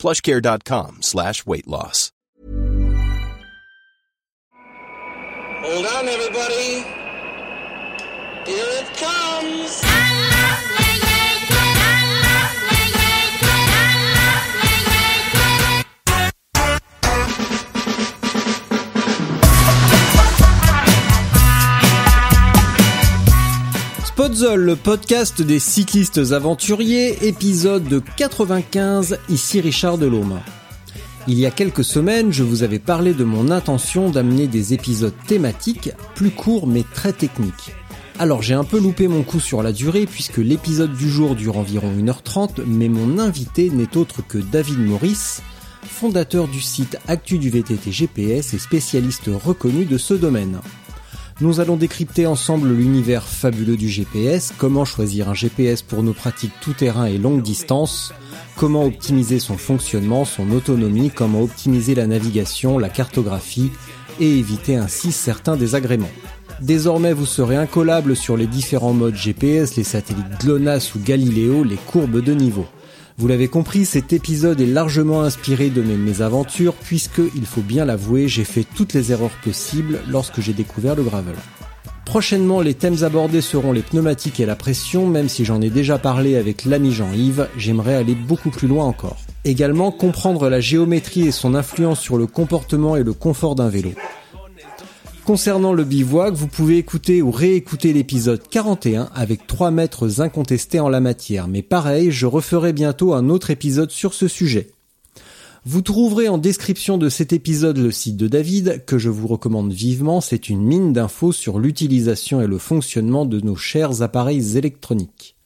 plushcare.com slash weight loss. Hold on, everybody. Here it comes. Podzol, le podcast des cyclistes aventuriers, épisode 95, ici Richard Delhomme. Il y a quelques semaines, je vous avais parlé de mon intention d'amener des épisodes thématiques, plus courts mais très techniques. Alors j'ai un peu loupé mon coup sur la durée puisque l'épisode du jour dure environ 1h30, mais mon invité n'est autre que David Maurice, fondateur du site Actu du VTT GPS et spécialiste reconnu de ce domaine. Nous allons décrypter ensemble l'univers fabuleux du GPS, comment choisir un GPS pour nos pratiques tout-terrain et longue distance, comment optimiser son fonctionnement, son autonomie, comment optimiser la navigation, la cartographie et éviter ainsi certains désagréments. Désormais, vous serez incollable sur les différents modes GPS, les satellites GLONASS ou Galileo, les courbes de niveau. Vous l'avez compris, cet épisode est largement inspiré de mes mésaventures puisque, il faut bien l'avouer, j'ai fait toutes les erreurs possibles lorsque j'ai découvert le gravel. Prochainement, les thèmes abordés seront les pneumatiques et la pression, même si j'en ai déjà parlé avec l'ami Jean-Yves, j'aimerais aller beaucoup plus loin encore. Également, comprendre la géométrie et son influence sur le comportement et le confort d'un vélo. Concernant le bivouac, vous pouvez écouter ou réécouter l'épisode 41 avec 3 maîtres incontestés en la matière, mais pareil, je referai bientôt un autre épisode sur ce sujet. Vous trouverez en description de cet épisode le site de David, que je vous recommande vivement, c'est une mine d'infos sur l'utilisation et le fonctionnement de nos chers appareils électroniques.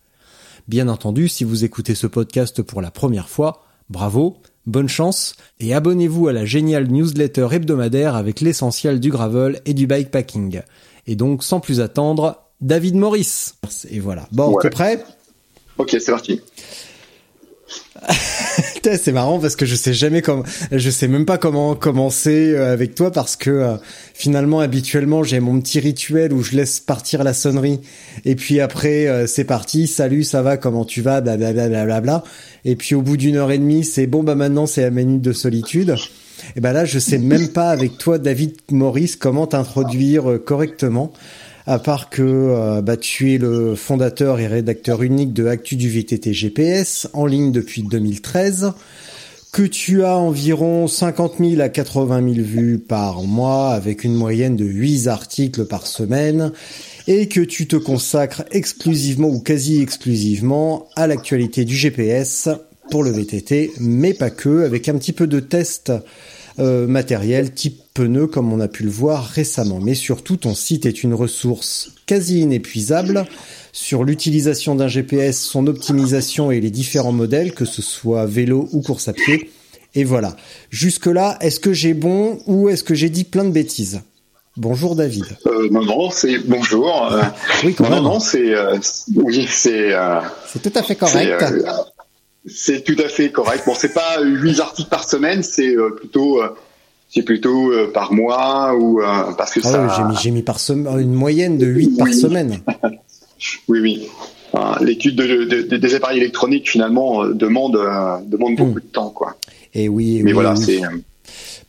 Bien entendu, si vous écoutez ce podcast pour la première fois, bravo, Bonne chance et abonnez-vous à la géniale newsletter hebdomadaire avec l'essentiel du gravel et du bikepacking. Et donc, sans plus attendre, David Maurice. Et voilà. Bon, t'es prêt? Ok, c'est parti. c'est marrant parce que je sais jamais comment, je sais même pas comment commencer euh, avec toi parce que euh, finalement habituellement j'ai mon petit rituel où je laisse partir la sonnerie. Et puis après euh, c'est parti, salut, ça va, comment tu vas, blablabla. Bla, et puis au bout d'une heure et demie c'est bon bah maintenant c'est la minute de solitude. Et ben là je sais même pas avec toi David Maurice comment t'introduire correctement à part que euh, bah, tu es le fondateur et rédacteur unique de Actu du VTT GPS, en ligne depuis 2013, que tu as environ 50 000 à 80 000 vues par mois, avec une moyenne de 8 articles par semaine, et que tu te consacres exclusivement ou quasi exclusivement à l'actualité du GPS pour le VTT, mais pas que, avec un petit peu de tests euh, matériel type pneu comme on a pu le voir récemment. Mais surtout, ton site est une ressource quasi inépuisable sur l'utilisation d'un GPS, son optimisation et les différents modèles, que ce soit vélo ou course à pied. Et voilà. Jusque-là, est-ce que j'ai bon ou est-ce que j'ai dit plein de bêtises? Bonjour David. Euh, non, non, c'est bonjour. Euh, oui, quand non, Non, c'est oui, c'est. c'est tout à fait correct. C'est tout à fait correct. Bon, c'est pas huit articles par semaine, c'est euh, plutôt euh, c'est plutôt euh, par mois ou parce que ah ça. Oui, j'ai mis j'ai mis par semaine une moyenne de 8 par semaine. oui, oui. L'étude de, des appareils électroniques finalement demande demande beaucoup hmm. de temps, quoi. Et oui. Mais oui, voilà, oui. c'est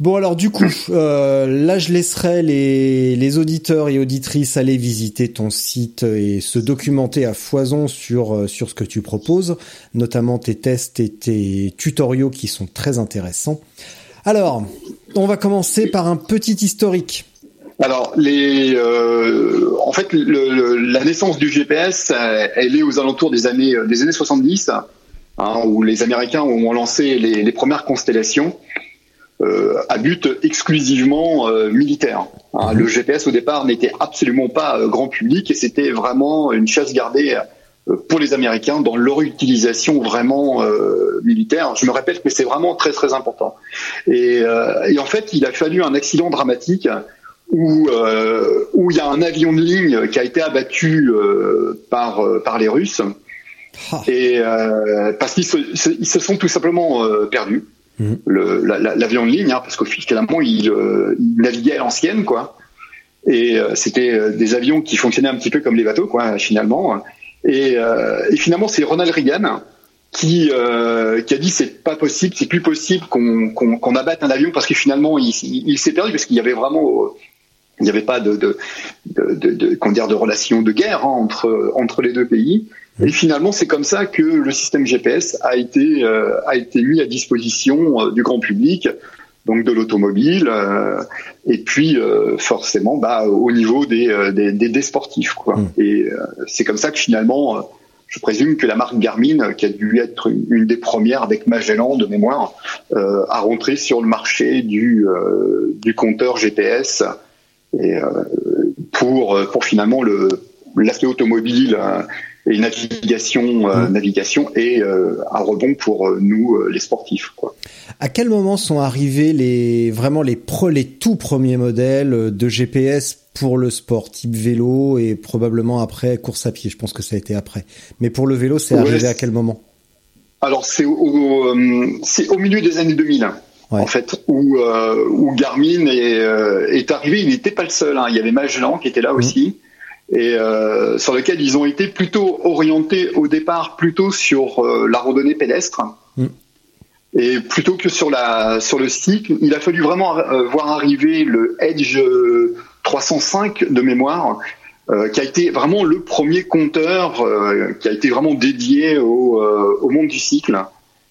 Bon alors du coup, euh, là je laisserai les, auditeurs et auditrices aller visiter ton site et se documenter à foison sur, euh, sur ce que tu proposes, notamment tes tests et tes tutoriaux qui sont très intéressants. Alors, on va commencer par un petit historique. Alors, les, euh, en fait, la naissance du GPS, elle est aux alentours des années, des années 70, hein, où les Américains ont lancé les premières constellations euh, à but exclusivement euh, militaire. Hein, Le GPS au départ n'était absolument pas euh, grand public et c'était vraiment une chasse gardée pour les Américains dans leur utilisation vraiment euh, militaire. Je me répète que c'est vraiment très très important. Et, euh, et, en fait, il a fallu un accident dramatique où euh, où il y a un avion de ligne qui a été abattu par par les Russes ah. et parce qu'ils se, ils se sont tout simplement perdus. Mmh. L'avion de ligne, hein, parce qu'au finalement il, il naviguait à l'ancienne, quoi. Et c'était des avions qui fonctionnaient un petit peu comme les bateaux, quoi, finalement. Et, euh, finalement, c'est Ronald Reagan qui, euh, qui a dit c'est pas possible, c'est plus possible qu'on qu'on abatte un avion parce que finalement il, il, s'est perdu parce qu'il y avait vraiment il n'y avait pas de de de, de, de, de relation de guerre hein, entre entre les deux pays. Et finalement, c'est comme ça que le système GPS a été euh, a été mis à disposition euh, du grand public donc de l'automobile, euh, et puis euh, forcément bah, au niveau des, euh, des, des, sportifs. Quoi. Mm. Et c'est comme ça que finalement, je présume que la marque Garmin, qui a dû être une, des premières avec Magellan de mémoire, a rentré sur le marché du, du compteur GPS et, pour, pour finalement le l'aspect automobile et navigation, euh, mmh. navigation et euh, un rebond pour euh, nous les sportifs. Quoi. À quel moment sont arrivés les vraiment les pro, les tout premiers modèles de GPS pour le sport type vélo et probablement après course à pied? Je pense que ça a été après. Mais pour le vélo, c'est arrivé à quel moment? Alors c'est au, milieu des années 2000. En fait, où, où Garmin est, est arrivé, il n'était pas le seul. Hein. Il y avait Magellan qui était là mmh. aussi et euh, sur lequel ils ont été plutôt orientés au départ plutôt sur euh, la randonnée pédestre. Mm. Et plutôt que sur la sur le cycle, il a fallu vraiment euh, voir arriver le Edge 305 de mémoire, qui a été vraiment le premier compteur qui a été vraiment dédié au, au monde du cycle.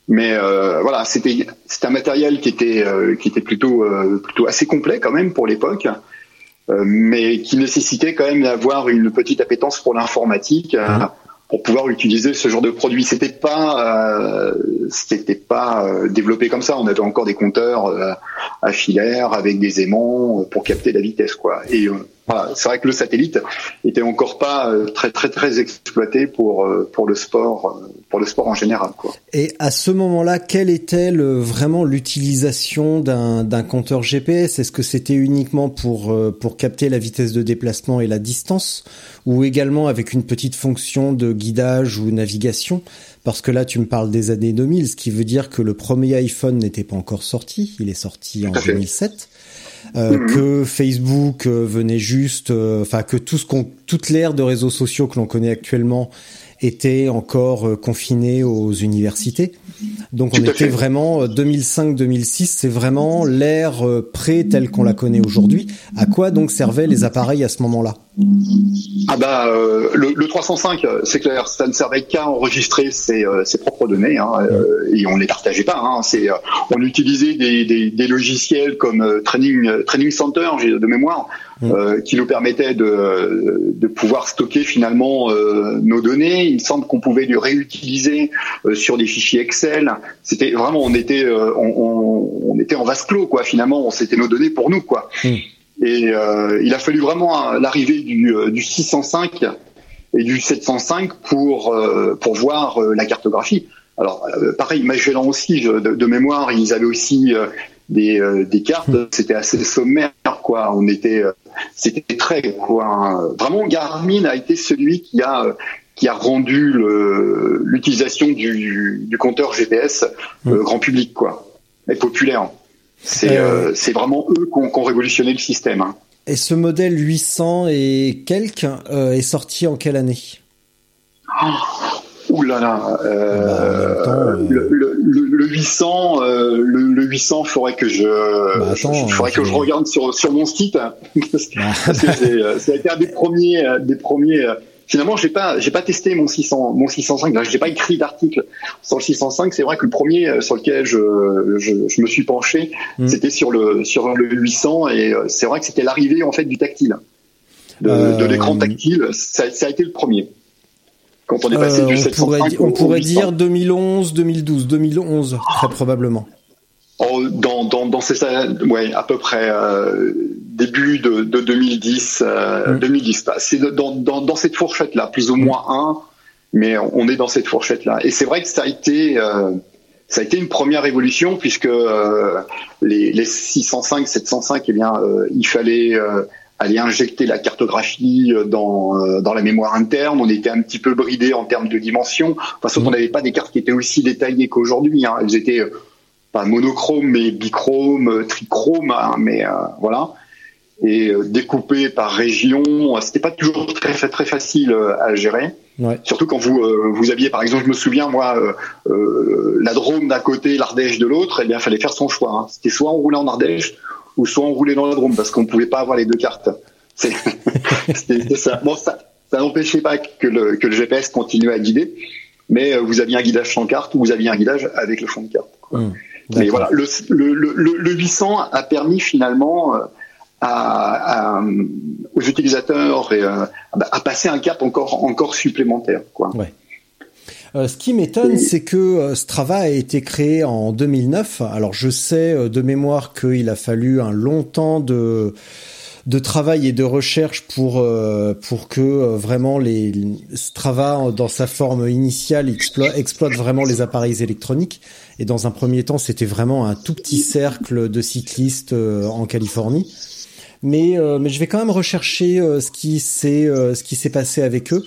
Mais voilà, c'était c'était un matériel qui était qui était plutôt plutôt assez complet quand même pour l'époque. Euh, mais qui nécessitait quand même d'avoir une petite appétence pour l'informatique. Euh, mmh. pour pouvoir utiliser ce genre de produit. C'était pas, euh, c'était pas développé comme ça. On avait encore des compteurs à filaire avec des aimants pour capter la vitesse, quoi. Et c'est vrai que le satellite était encore pas euh, très très très exploité pour euh, pour le sport euh, pour le sport en général quoi. Et à ce moment-là, quelle était vraiment l'utilisation d'un d'un compteur GPS Est-ce que c'était uniquement pour pour capter la vitesse de déplacement et la distance ou également avec une petite fonction de guidage ou navigation? Parce que là tu me parles des années 2000, ce qui veut dire que le premier iPhone n'était pas encore sorti, il est sorti en 2007. Euh, mhm. que Facebook euh, venait juste, euh, enfin que tout ce qu'on, toute l'ère de réseaux sociaux que l'on connaît actuellement était encore confiné aux universités. Donc on était vraiment 2005-2006, c'est vraiment l'ère pré telle qu'on la connaît aujourd'hui. À quoi donc servaient les appareils à ce moment-là? Ah bah euh, le, le, 305, c'est clair, ça ne servait qu'à enregistrer ses, euh, ses, propres données hein, euh, et on les partageait pas. Hein, c'est on utilisait des, des, des, logiciels comme Training Training Center, de mémoire, mm. qui nous permettaient de, de pouvoir stocker finalement nos données. Il me semble qu'on pouvait les réutiliser sur des fichiers Excel. C'était vraiment on était on, on, on, était en vase clos quoi. Finalement, c'était nos données pour nous quoi. Mm. Et euh, il a fallu vraiment l'arrivée du, euh, du 605 et du 705 pour euh, pour voir la cartographie. Alors pareil, Magellan aussi, de, de, mémoire, ils avaient aussi des, des cartes. Hmm. C'était assez sommaire, quoi. On était, c'était très quoi. Vraiment, Garmin a été celui qui a qui a rendu l'utilisation du, du compteur GPS hmm. grand public, quoi, et populaire. C'est euh, c'est vraiment eux qui ont, révolutionné le système. Hein. Et ce modèle 800 et quelques euh, est sorti en quelle année? Oh, Ouh là là, euh, bah, euh, le, le, le, 800, euh, le, le 800, faudrait que je, bah, attends, faudrait que je regarde sur sur mon site parce que, bah. c'est, été un des premiers, des premiers finalement, j'ai pas, j'ai pas testé mon 600, mon 605. J'ai pas écrit d'article sur le 605. C'est vrai que le premier euh, sur lequel je, je, je me suis penché, mm. c'était sur le sur le 800 et euh, c'est vrai que c'était l'arrivée en fait du tactile, de, euh... de l'écran tactile. Ça, ça, a été le premier. Quand on est passé du 705 pourrait, on pourrait dire 2011, 2012, 2011 très probablement. Oh, dans, dans, dans ces, ouais, à peu près euh, début de, de 2010, euh, 2010. Mm. C'est dans, dans, dans cette fourchette-là, plus ou moins un. mais on est dans cette fourchette là. Et c'est vrai que ça a été ça a été une première évolution puisque les, les 605, 705, eh bien, il fallait aller injecter la cartographie euh, dans, euh, dans la mémoire interne. On était un petit peu bridé en termes de dimension. Parce qu'on n'avait pas des cartes qui étaient aussi détaillées qu'aujourd'hui. Hein. Elles étaient euh, pas monochromes, mais bichromes, trichromes, hein, mais voilà. Et découpées par région, c'était pas toujours très très facile à gérer. Ouais. Surtout quand vous vous aviez, par exemple, je me souviens moi, la Drôme d'un côté, l'Ardèche de l'autre, et eh bien, fallait faire son choix. Hein. C'était soit on roulait en Ardèche, ou soit on roulait dans la Drôme parce qu'on pouvait pas avoir les deux cartes. C'était ça. Bon, ça, ça n'empêchait pas que le, que le GPS continue à guider, mais euh, vous aviez un guidage sans carte ou vous aviez un guidage avec le fond de carte. Mmh, mais voilà, le, le, le, le, 800 a permis finalement euh, à, à, aux utilisateurs et, euh, à passer un cap encore encore supplémentaire. Quoi. Ouais. Euh, ce qui m'étonne, c'est que euh, Strava a été créé en 2009. Alors je sais euh, de mémoire qu'il a fallu un long temps de de travail et de recherche pour pour que vraiment les Strava dans sa forme initiale exploite, exploite vraiment les appareils électroniques et dans un premier temps c'était vraiment un tout petit cercle de cyclistes en Californie mais euh, mais je vais quand même rechercher euh, ce qui s'est euh, ce qui s'est passé avec eux.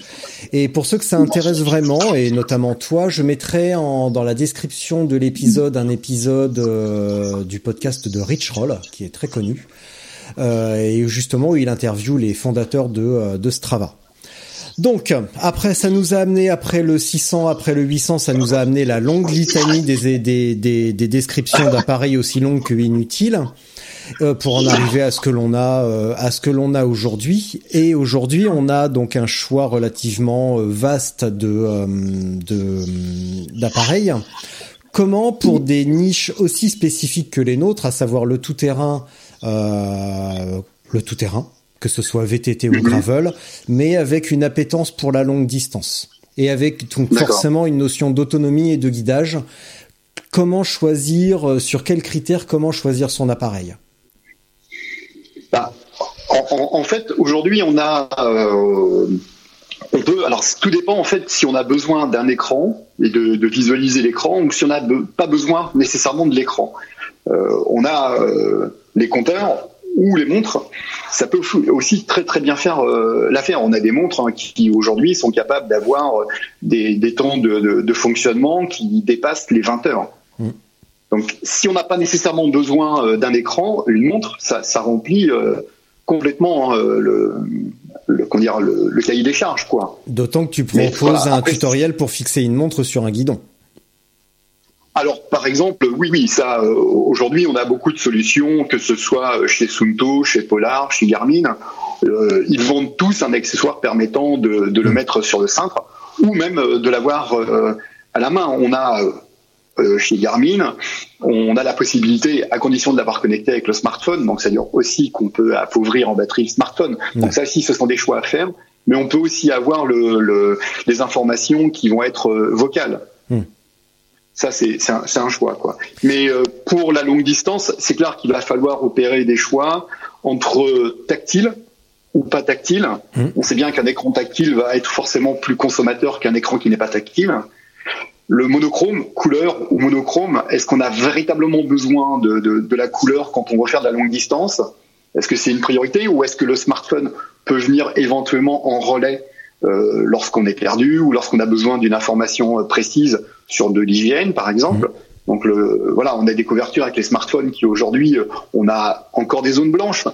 Et pour ceux que ça intéresse vraiment, et notamment toi, je mettrai en, dans la description de l'épisode un épisode du podcast de Rich Roll, qui est très connu, et justement où il interviewe les fondateurs de de Strava. Donc, après, ça nous a amené, après le 600, après le 800, ça nous a amené la longue litanie des, des, des, des descriptions d'appareils aussi longues que inutiles. Euh, pour en arriver à ce que l'on a euh, à ce que l'on a aujourd'hui. Et aujourd'hui, on a donc un choix relativement euh, vaste de d'appareils. Comment, pour des niches aussi spécifiques que les nôtres, à savoir le tout-terrain, le tout-terrain, que ce soit VTT ou mhm. gravel, mais avec une appétence pour la longue distance et avec donc forcément une notion d'autonomie et de guidage. Comment choisir, sur quels critères, comment choisir son appareil? En, fait, aujourd'hui, on a, euh, on peut, alors tout dépend en fait si on a besoin d'un écran et de, visualiser l'écran ou si on n'a pas besoin nécessairement de l'écran. Euh, on a euh, les compteurs ou les montres, ça peut aussi très très bien faire l'affaire. On a des montres hein, qui aujourd'hui sont capables d'avoir des, temps de, fonctionnement qui dépassent les 20 heures. Mmh. Donc, si on n'a pas nécessairement besoin d'un écran, une montre, ça, ça remplit complètement hein, le, le, dire, le, le, cahier des charges, quoi. D'autant que tu proposes un tutoriel pour fixer une montre sur un guidon. Alors, par exemple, oui, oui, ça. Euh, aujourd'hui, on a beaucoup de solutions, que ce soit chez Sunto, chez Polar, chez Garmin. Euh, ils vendent tous un accessoire permettant de, de le mm. mettre sur le cintre, ou même de l'avoir à la main. On a euh, chez Garmin, on a la possibilité, à condition de l'avoir connecté avec le smartphone, donc ça veut dire aussi qu'on peut appauvrir en batterie le smartphone. Donc ça aussi, ce sont des choix à faire, mais on peut aussi avoir le, le, les informations qui vont être euh, vocales. Hmm. Ça, c'est un, un, choix, quoi. Mais euh, pour la longue distance, c'est clair qu'il va falloir opérer des choix entre tactile ou pas tactile. Hmm. On sait bien qu'un écran tactile va être forcément plus consommateur qu'un écran qui n'est pas tactile le monochrome, couleur ou monochrome, est-ce qu'on a véritablement besoin de, la couleur quand on veut faire de la longue distance? Est-ce que c'est une priorité ou est-ce que le smartphone peut venir éventuellement en relais euh, lorsqu'on est perdu ou lorsqu'on a besoin d'une information euh, précise sur de l'hygiène, par exemple? Donc le, voilà, on a des couvertures avec les smartphones qui aujourd'hui, euh, on a encore des zones blanches,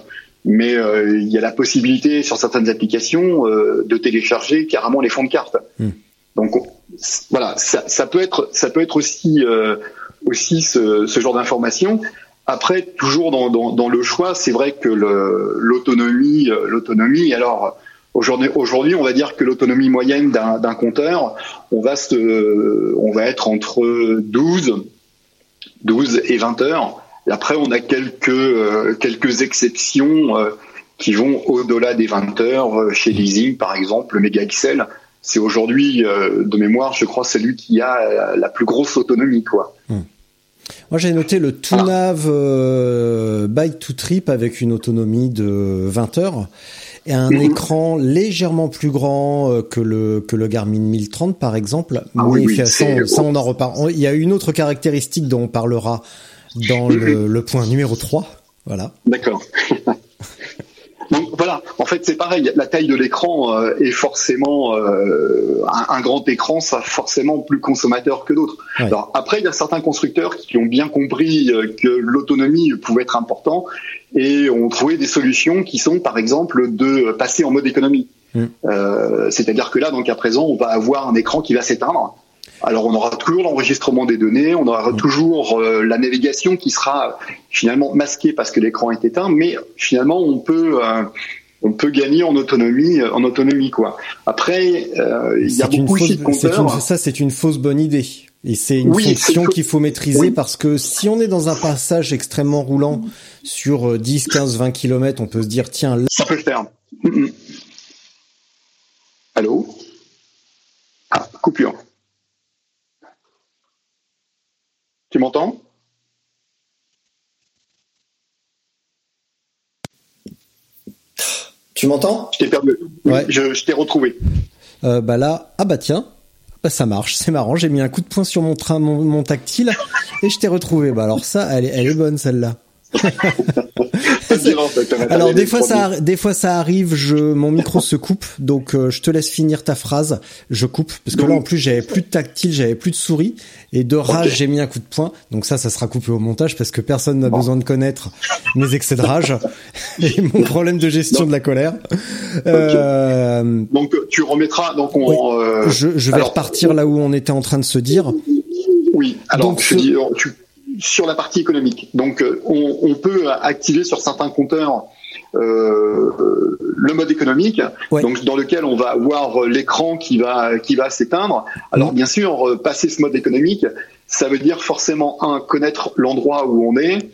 mais euh, il y a la possibilité sur certaines applications euh, de télécharger carrément les fonds de carte. Mmh. Donc voilà, ça, peut être ça peut être aussi euh, aussi ce, ce genre d'information. Après, toujours dans, dans, dans le choix, c'est vrai que l'autonomie, euh, l'autonomie. Alors aujourd'hui, aujourd'hui, on va dire que l'autonomie moyenne d'un compteur, on va se, on va être entre 12, 12 et 20 heures. Après, on a quelques euh, quelques exceptions qui vont au-delà des 20 heures chez Leasing, par exemple, le Mega XL c'est aujourd'hui, euh, de mémoire, je crois, celui qui a euh, la plus grosse autonomie, quoi. Hmm. Moi j'ai noté le TUNAV euh, Bike to Trip avec une autonomie de 20 heures et un mhm. écran légèrement plus grand euh, que le que le Garmin 1030 par exemple. Ah mais ça, on en reparle. Il y a une autre caractéristique dont on parlera dans le, le point numéro 3. Voilà. D'accord. Donc voilà, en fait c'est pareil, la taille de l'écran euh, est forcément euh, un, grand écran, ça forcément plus consommateur que d'autres. Alors après il y a certains constructeurs qui ont bien compris euh, que l'autonomie pouvait être important et ont trouvé des solutions qui sont par exemple de passer en mode économie. Mm. C'est-à-dire que là donc à présent on va avoir un écran qui va s'éteindre alors on aura toujours l'enregistrement des données, on aura toujours euh, la navigation qui sera finalement masquée parce que l'écran est éteint, mais finalement on peut euh, on peut gagner en autonomie en autonomie quoi. Après euh, il y a beaucoup fausse, de compteurs. ça c'est une fausse bonne idée. Et c'est une fonction qu'il faut maîtriser parce que si on est dans un passage extrêmement roulant sur 10, 15, 20 km, on peut se dire tiens là... ça peut le faire. Mm, mm. Allô? Ah coupure. Tu m'entends? Tu m'entends? Je t'ai perdu. Ouais. Je, t'ai retrouvé. Euh, bah là, ah bah tiens, bah ça marche, c'est marrant. J'ai mis un coup de poing sur mon train, mon, tactile, et je t'ai retrouvé. Bah alors ça, elle elle est bonne celle-là. Alors des fois ça, des fois ça arrive, je, mon micro se coupe, donc euh, je te laisse finir ta phrase. Je coupe parce que là en plus j'avais plus de tactile, j'avais plus de souris et de rage j'ai mis un coup de poing. Donc ça, ça sera coupé au montage parce que personne n'a besoin de connaître mes excès de rage et mon problème de gestion de la colère. Euh, donc tu remettras. Donc on. Euh, je, je, vais repartir là où on était en train de se dire. Oui. Alors donc, dis, tu sur la partie économique. Donc, euh, on, peut activer sur certains compteurs euh, le mode économique, donc dans lequel on va avoir l'écran qui va qui va s'éteindre. Alors bien sûr, euh, passer ce mode économique, ça veut dire forcément un connaître l'endroit où on est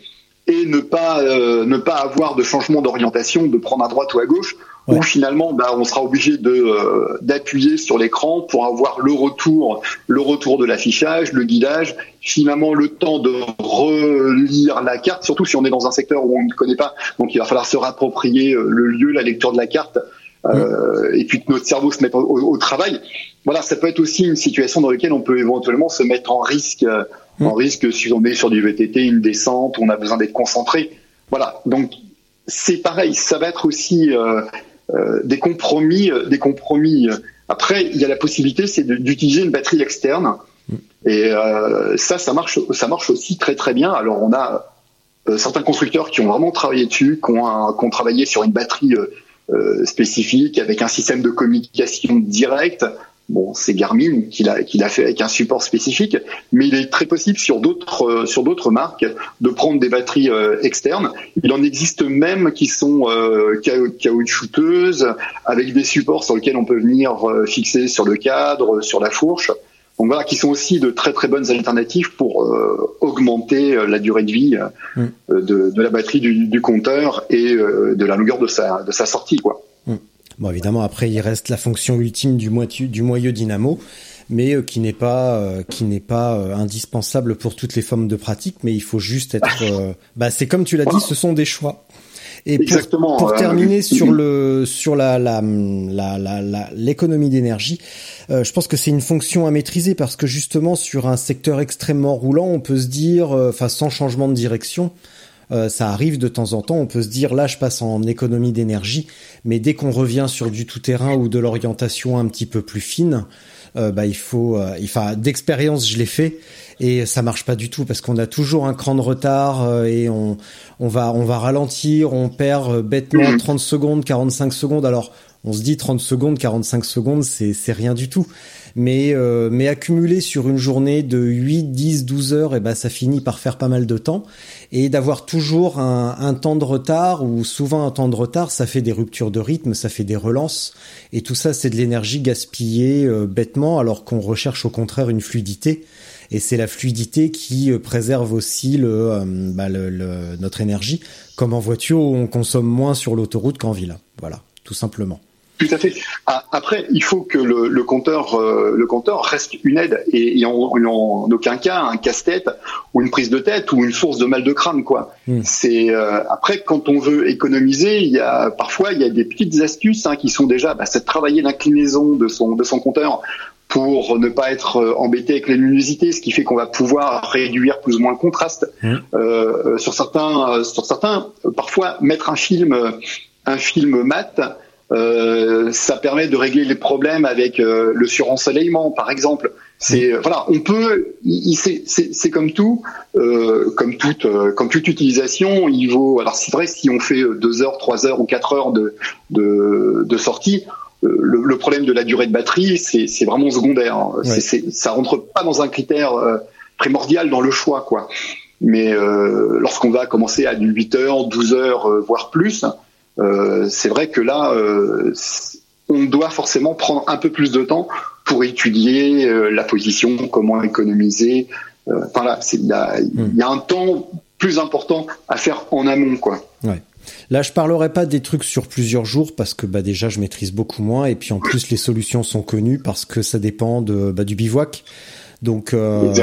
et ne pas ne pas avoir de changement d'orientation, de prendre à droite ou à gauche où finalement bah, on sera obligé de euh, d'appuyer sur l'écran pour avoir le retour le retour de l'affichage, le guidage, finalement le temps de relire la carte, surtout si on est dans un secteur où on ne connaît pas, donc il va falloir se rapproprier euh, le lieu, la lecture de la carte. Euh, et puis que notre cerveau se mette au, travail. Voilà, ça peut être aussi une situation dans laquelle on peut éventuellement se mettre en risque, en risque si on est sur du VTT, une descente, on a besoin d'être concentré. Voilà, donc c'est pareil, ça va être aussi euh, des compromis, euh, des compromis. Après, il y a la possibilité, c'est d'utiliser une batterie externe. Et euh, ça, ça marche, ça marche aussi très très bien. Alors, on a certains constructeurs qui ont vraiment travaillé dessus, qui ont, qui ont travaillé sur une batterie spécifique avec un système de communication direct. Bon, c'est Garmin qui l'a qui l'a fait avec un support spécifique, mais il est très possible sur d'autres euh, sur d'autres marques de prendre des batteries euh, externes. Il en existe même qui sont euh, caoutchouteuses avec des supports sur lesquels on peut venir fixer sur le cadre, sur la fourche. Donc voilà, qui sont aussi de très très bonnes alternatives pour augmenter la durée de vie mm. de, de, la batterie du, du compteur et de la longueur de sa de sa sortie quoi. Bon, évidemment, après, il reste la fonction ultime du, moitié, du moyeu dynamo, mais euh, qui n'est pas, euh, qui n'est pas euh, indispensable pour toutes les formes de pratique, mais il faut juste être. bah, c'est comme tu l'as dit, ce sont des choix. Et pour, pour terminer sur le sur la la l'économie d'énergie, je pense que c'est une fonction à maîtriser parce que justement sur un secteur extrêmement roulant, on peut se dire, enfin sans changement de direction, euh, ça arrive de temps en temps, on peut se dire là je passe en économie d'énergie, mais dès qu'on revient sur du tout-terrain ou de l'orientation un petit peu plus fine, euh, bah il faut, euh, enfin d'expérience je l'ai fait et ça marche pas du tout parce qu'on a toujours un cran de retard et on on va on va ralentir, on perd bêtement 30 secondes, 45 secondes. Alors on se dit 30 secondes, 45 secondes, c'est rien du tout. Mais euh, mais accumuler sur une journée de 8, 10, 12 heures, et eh ben ça finit par faire pas mal de temps. Et d'avoir toujours un, temps de retard ou souvent un temps de retard, ça fait des ruptures de rythme, ça fait des relances. Et tout ça c'est de l'énergie gaspillée euh, bêtement alors qu'on recherche au contraire une fluidité. Et c'est la fluidité qui euh, préserve aussi le, bah le, le, notre énergie. Comme en voiture on consomme moins sur l'autoroute qu'en ville. Voilà, tout simplement. Tout à fait. Ah, après, il faut que le, le compteur, euh, le compteur reste une aide et, et en, en, aucun cas un casse-tête ou une prise de tête ou une source de mal de crâne, quoi. Mm. C'est euh, après quand on veut économiser, il y a parfois il y a des petites astuces hein, qui sont déjà, bah, c'est de travailler l'inclinaison de son de son compteur pour ne pas être euh, embêté avec les luminosités, ce qui fait qu'on va pouvoir réduire plus ou moins le contraste. Mm. Euh, sur certains, euh, sur certains, euh, parfois mettre un film, un film mat, euh, ça permet de régler les problèmes avec euh, le surensoleillement, par exemple. C'est voilà, on peut, c'est- comme tout, euh, comme toute, comme toute utilisation, il vaut. Alors c'est vrai, si on fait deux heures, trois heures ou quatre heures de de, de sortie, le, le problème de la durée de batterie, c'est vraiment secondaire. hein. Ouais. C'est- ça rentre pas dans un critère primordial dans le choix, quoi. Mais lorsqu'on va commencer à du 8 heures, 12 heures, voire plus, c'est vrai que là, euh, on doit forcément prendre un peu plus de temps pour étudier euh, la position, comment économiser. Euh, Enfin là, il y a, un temps plus important à faire en amont, quoi. Là, je parlerai pas des trucs sur plusieurs jours parce que bah déjà je maîtrise beaucoup moins et puis en plus les solutions sont connues parce que ça dépend bah, du bivouac. Donc euh,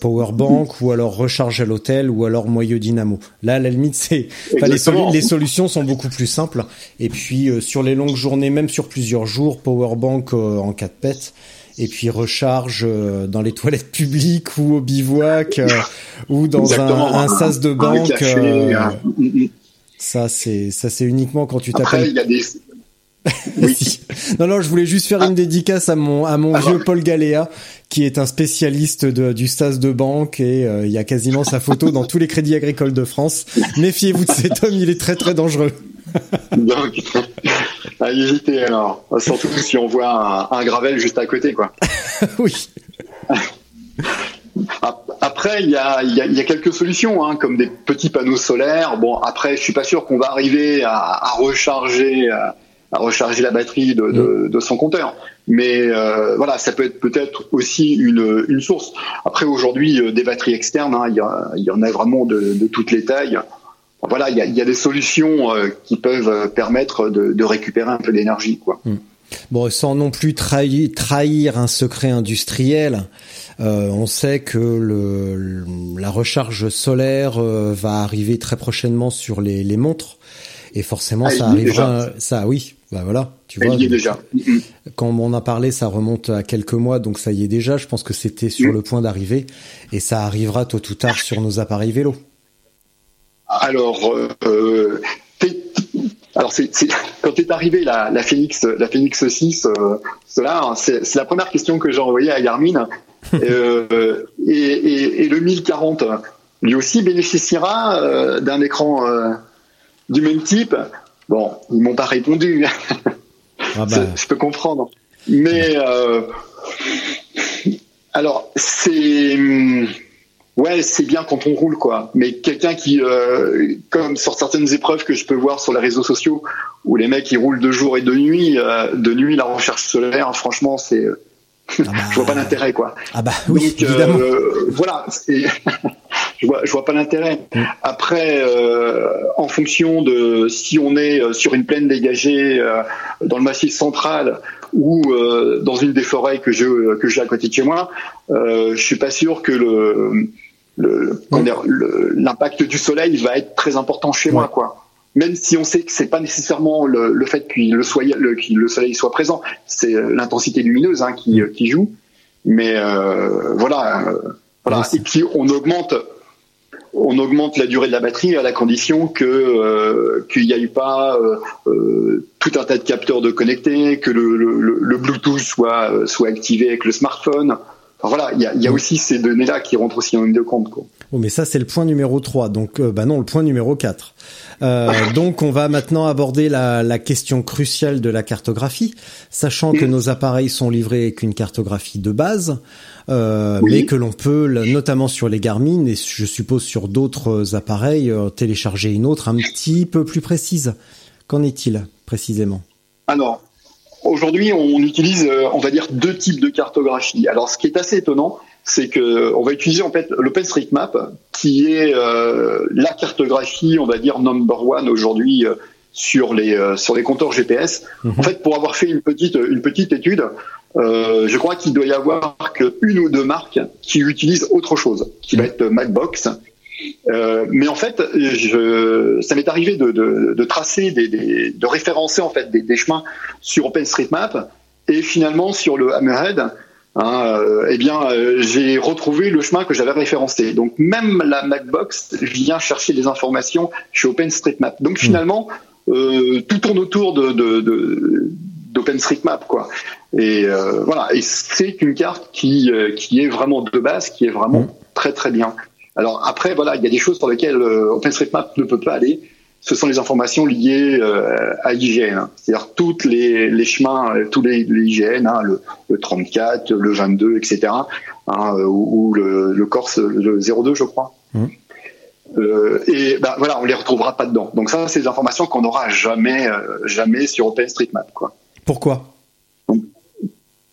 power bank ou alors recharge à l'hôtel ou alors moyeu dynamo. Là, à la limite, c'est enfin, les, solutions sont beaucoup plus simples. Et puis euh, sur les longues journées, même sur plusieurs jours, power bank euh, en cas de pète. Et puis recharge euh, dans les toilettes publiques ou au bivouac euh, ou dans un, Exactement. un sas de banque. euh, un- Mm, mm. ça, c'est ça, c'est uniquement quand tu t'appelles. il y a des. Oui. Si. Non, non, je voulais juste faire une dédicace à mon à mon Ah. vieux Paul Galéa, qui est un spécialiste de, du sas de banque et euh, il y a quasiment sa photo dans tous les crédits agricoles de France. Méfiez-vous de cet homme, il est très très dangereux. Donc, à éviter alors. Surtout si on voit un, un gravel juste à côté, quoi. oui. Ap- Après, il y a, y a- il y a quelques solutions, hein, comme des petits panneaux solaires. Bon, après, je suis pas sûr qu'on va arriver à, à recharger, à, à recharger la batterie de, de, de son compteur. Mais euh, voilà, ça peut être peut-être aussi une, une source. Après, aujourd'hui, euh, des batteries externes, hein, il y, a- il y en a vraiment de, de toutes les tailles. Voilà, il y a, il y a des solutions euh, qui peuvent permettre de, récupérer un peu d'énergie, quoi. Bon, sans non plus trahir, trahir un secret industriel, euh, on sait que le, le- la recharge solaire euh, va arriver très prochainement sur les, les montres. Et forcément, Ah, ça arrivera. Ça, oui, bah voilà. Tu Elle vois. y est donc, déjà. Quand on en a parlé, ça remonte à quelques mois, donc ça y est déjà. Je pense que c'était sur Mm. le point d'arriver, et ça arrivera tôt ou tard sur nos appareils vélo. Alors, euh, t'es- alors c'est, c'est- quand est arrivé la, la Phoenix, la Phoenix 6, euh, cela, hein, c'est, c'est la première question que j'ai envoyée à Garmin. Euh, et, et- et le 1040, lui aussi bénéficiera d'un écran du même type. Bon, ils m'ont pas répondu. Ah bah, je peux comprendre. Mais euh, alors c'est hum, ouais c'est bien quand on roule quoi. Mais quelqu'un qui euh, comme sur certaines épreuves que je peux voir sur les réseaux sociaux où les mecs ils roulent de jour et de nuit, euh, de nuit la recherche solaire, franchement c'est ah bah, je vois pas l'intérêt quoi. Ah bah oui, Donc, évidemment. voilà, je vois, je vois pas l'intérêt. Mm. Après, euh, en fonction de si on est euh, sur une plaine dégagée euh, dans le massif central ou euh, dans une des forêts que je que j'ai à côté de chez moi, je suis pas sûr que le Mm. l'impact du soleil va être très important chez moi, quoi. Même si on sait que c'est pas nécessairement le, le fait qu'il le, soit, le, que le soleil soit présent, c'est l'intensité lumineuse hein, qui, qui joue. Mais euh, voilà, euh, voilà. Et puis on augmente, on augmente la durée de la batterie à la condition que euh, qu'il n'y ait pas euh, euh, tout un tas de capteurs de connectés, que le, le, le- Bluetooth soit euh, soit activé avec le smartphone. Enfin, voilà, il y a, y a aussi ces données-là qui rentrent aussi en ligne de compte. Quoi. Oh, mais ça, c'est le point numéro 3. Donc, euh, bah non, le point numéro 4. Euh, donc, on va maintenant aborder la, la question cruciale de la cartographie, sachant que Mm. nos appareils sont livrés avec une cartographie de base, euh, Oui. mais que l'on peut, notamment sur les Garmin et je suppose sur d'autres appareils, euh, télécharger une autre un petit peu plus précise. Qu'en est-il précisément? Alors, aujourd'hui, on utilise, euh, on va dire, deux types de cartographie. Alors, ce qui est assez étonnant, c'est que on va utiliser en fait l'OpenStreetMap, qui est euh, la cartographie, on va dire number one aujourd'hui, euh, sur les sur les compteurs GPS. Mhm. En fait, pour avoir fait une petite une petite étude, euh, je crois qu'il doit y avoir que une ou deux marques qui utilisent autre chose, qui va être Macbox. Euh, mais en fait, je, ça m'est arrivé de, de, de tracer, des, des, de référencer en fait des, des chemins sur OpenStreetMap et finalement sur le Hammerhead, hein, euh, eh bien, euh, j'ai retrouvé le chemin que j'avais référencé. Donc même la Macbox vient chercher des informations chez OpenStreetMap. Donc finalement, euh, tout tourne autour de, de, de d'OpenStreetMap quoi. Et euh, voilà, et c'est une carte qui qui est vraiment de base, qui est vraiment Mm. très très bien. Alors après voilà, il y a des choses sur lesquelles euh, OpenStreetMap ne peut pas aller. Ce sont les informations liées euh, à l'IGN, hein. c'est-à-dire toutes les, les chemins, euh, tous les, les IGN, hein, le, le 34, le 22, etc., hein, euh, ou, ou le, le Corse, le 02, je crois. Euh, et ben voilà, on les retrouvera pas dedans. Donc ça, c'est des informations qu'on n'aura jamais, euh, jamais sur OpenStreetMap, quoi. Pourquoi?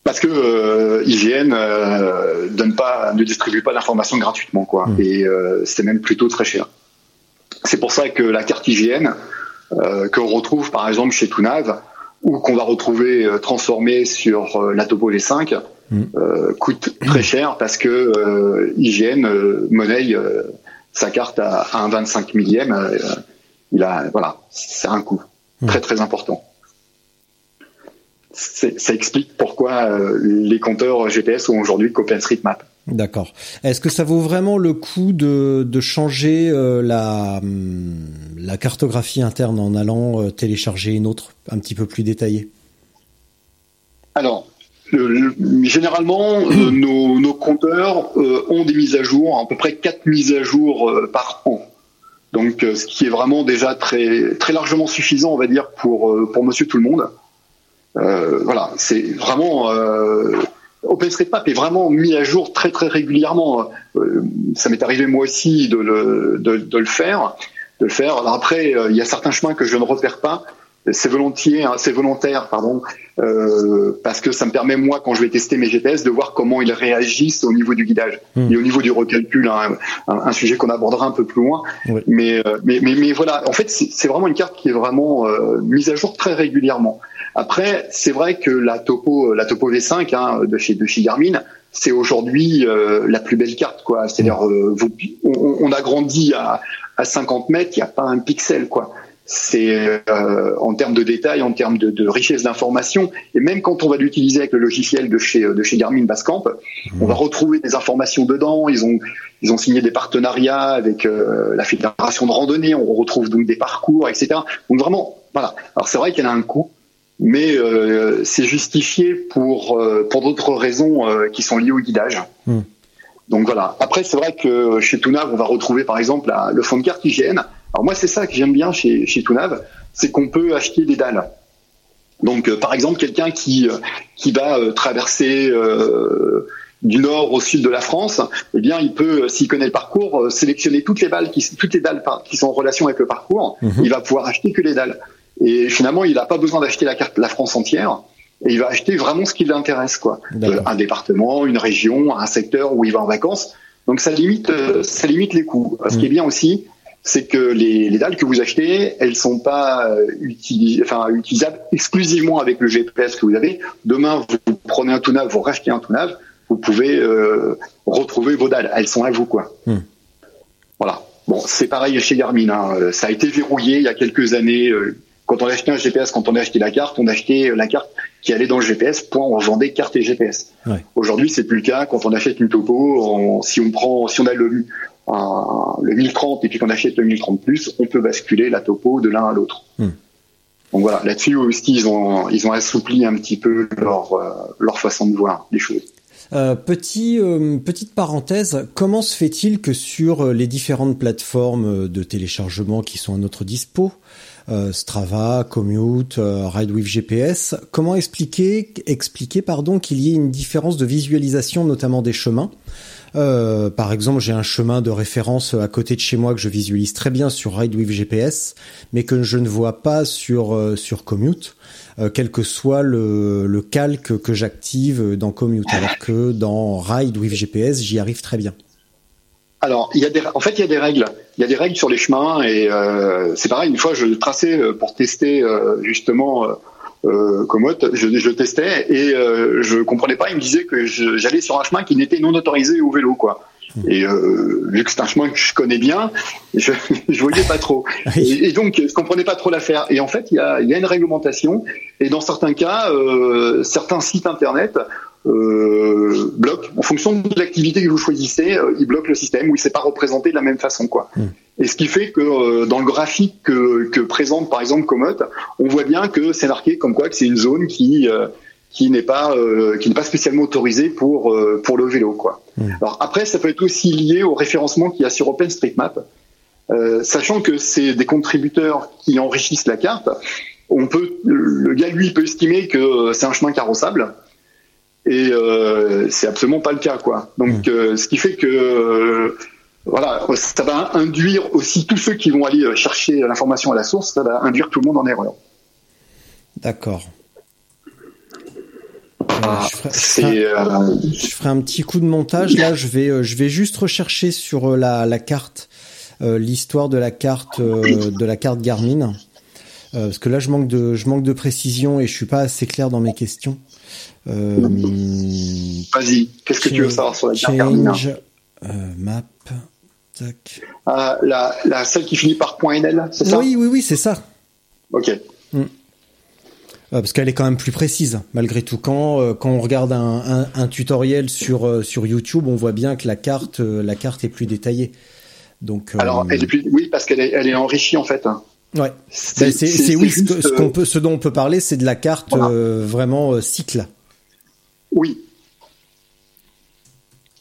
Parce que euh, IGN euh, donne pas, ne distribue pas l'information gratuitement, quoi. Mm. Et euh, c'est même plutôt très cher. C'est pour ça que la carte IGN euh, qu'on retrouve par exemple chez Tunav ou qu'on va retrouver euh, transformée sur euh, la Topo V5 Mm. euh, coûte très cher parce que euh, IGN euh, monnaie euh, sa carte à, à un 25 millième. euh, il a voilà, c'est un coût Mm. très très important. Ça explique pourquoi euh, les compteurs GPS sont aujourd'hui qu'OpenStreetMap. D'accord. Est-ce que ça vaut vraiment le coup de, de changer euh, la, hum, la cartographie interne en allant euh, télécharger une autre un petit peu plus détaillée? Alors, le- le- généralement, euh, nos, nos compteurs ont des mises à jour, à peu près quatre mises à jour par an. Donc, ce qui est vraiment déjà très très largement suffisant, on va dire, pour pour Monsieur tout le monde. Euh, voilà, c'est vraiment euh, OpenStreetMap est vraiment mis à jour très très régulièrement. Euh, ça m'est arrivé moi aussi de le de, de le faire, de le faire. Alors après, euh, il y a certains chemins que je ne repère pas. C'est volontiers, hein, c'est volontaire, pardon, euh, parce que ça me permet moi quand je vais tester mes GPS de voir comment ils réagissent au niveau du guidage Hmm. et au niveau du recalcul, hein, un, un sujet qu'on abordera un peu plus loin. Oui. Mais, euh, mais, mais mais voilà, en fait c'est vraiment une carte qui est vraiment mise à jour très régulièrement. Après, c'est vrai que la topo, la topo V5 hein, de chez Garmin, c'est aujourd'hui euh, la plus belle carte, quoi. C'est-à-dire, euh, on, on a grandi à, à 50 mètres, il n'y a pas un pixel, quoi. C'est euh, en termes de détails, en termes de, richesse d'informations, et même quand on va l'utiliser avec le logiciel de chez Garmin Basecamp, on va retrouver des informations dedans. Ils ont ils ont signé des partenariats avec la fédération de randonnée. On retrouve donc des parcours, etc. Donc vraiment, voilà. Alors c'est vrai en a un coût, mais euh, c'est justifié pour euh, pour d'autres raisons euh, qui sont liées au guidage. Hmm. Donc voilà. Après, c'est vrai que chez Tunav, on va retrouver par exemple la- le fond de carte IGN. Alors moi, c'est ça que j'aime bien chez chez Tunav, c'est qu'on peut acheter des dalles. Donc, euh, par exemple, quelqu'un qui qui va euh, traverser euh, du nord au sud de la France, eh bien, il peut, s'il connaît le parcours, sélectionner toutes les balles qui toutes les dalles qui sont en relation avec le parcours. Mhm. Il va pouvoir acheter que les dalles. Et finalement, il n'a pas besoin d'acheter la carte la France entière. Et il va acheter vraiment ce qui l'intéresse, quoi. Euh, un département, une région, un secteur où il va en vacances. Donc ça limite, euh, ça limite les coûts. Ce qui est bien aussi, c'est que les, les dalles que vous achetez, elles sont pas euh, utilis- enfin, utilisables exclusivement avec le GPS que vous avez. Demain, vous prenez un Tunav, vous rachetez un Tunav, vous pouvez euh, retrouver vos dalles. Elles sont à vous, quoi. Hmm. Voilà. Bon, c'est pareil chez Garmin. hein. Ça a été verrouillé il y a quelques années. euh, Quand on achetait un GPS, quand on a acheté la carte, on achetait la carte qui allait dans le GPS. Point, on vendait carte et GPS. Ouais. Aujourd'hui, c'est plus le cas. Quand on achète une topo, on- si on prend, si on a le, un- le 1030 et puis qu'on achète le 1030 plus, on peut basculer la topo de l'un à l'autre. Hmm. Donc voilà, là-dessus aussi, ils ont, ils ont assoupli un petit peu leur, euh, leur façon de voir les choses. Euh, petit, euh, petite parenthèse, comment se fait-il que sur euh, les différentes plateformes euh, de téléchargement qui sont à notre dispo, euh, Strava, Commute, euh, Ride with GPS, comment expliquer, expliquer pardon, qu'il y ait une différence de visualisation, notamment des chemins? Euh, par exemple, j'ai un chemin de référence à côté de chez moi que je visualise très bien sur Ride with GPS, mais que je ne vois pas sur euh, sur Commute, euh, quel que soit le, le calque que j'active dans Commute, alors que dans Ride with GPS, j'y arrive très bien. Alors, il y a des, en fait, il y a des règles. Il y a des règles sur les chemins et c'est pareil. Une fois, je traçais pour tester justement euh, je, je, testais et euh, je comprenais pas. Il me disait que j'allais sur un chemin qui n'était non autorisé au vélo, quoi. Et euh, vu que c'est un chemin que je connais bien, je, je voyais pas trop. Et, donc, je comprenais pas trop l'affaire. Et en fait, il y a, y a, une réglementation. Et dans certains cas, euh, certains sites internet euh, bloquent en fonction de l'activité que vous choisissez. Euh, ils bloquent le système où il s'est pas représenté de la même façon, quoi. Hmm. Et ce qui fait que euh, dans le graphique que, que, présente par exemple Commot, on voit bien que c'est marqué comme quoi que c'est une zone qui qui n'est pas qui n'est pas spécialement autorisée pour pour le vélo quoi. Mmh. Alors après ça peut être aussi lié au référencement qu'il y a sur OpenStreetMap, sachant que c'est des contributeurs qui enrichissent la carte. On peut le gars lui peut estimer que c'est un chemin carrossable et c'est absolument pas le cas quoi. Donc mmh. ce qui fait que voilà, ça va induire aussi tous ceux qui vont aller euh, chercher l'information à la source, ça va induire tout le monde en erreur. D'accord. Ah, euh, je, ferai, un petit coup de montage. Là, je vais, euh, je vais juste rechercher sur la, carte l'histoire de la carte de la carte Garmin, parce que là, je manque de, je manque de précision et je suis pas assez clair dans mes questions. Vas-y. Qu'est-ce que tu veux savoir sur la carte Garmin Map. Euh, la, la, celle qui finit par .nl, c'est ça? Oui, oui, oui, c'est ça. Ok. Mm. parce qu'elle est quand même plus précise, malgré tout. Quand, euh, quand on regarde un, un, tutoriel sur, euh, sur YouTube, on voit bien que la carte, la carte est plus détaillée. Donc, Alors, elle est plus, oui, parce qu'elle est, elle est enrichie en fait. Ouais. C'est ben, oui, ce, qu'on peut, ce dont on peut parler, c'est de la carte vraiment cycle. Oui.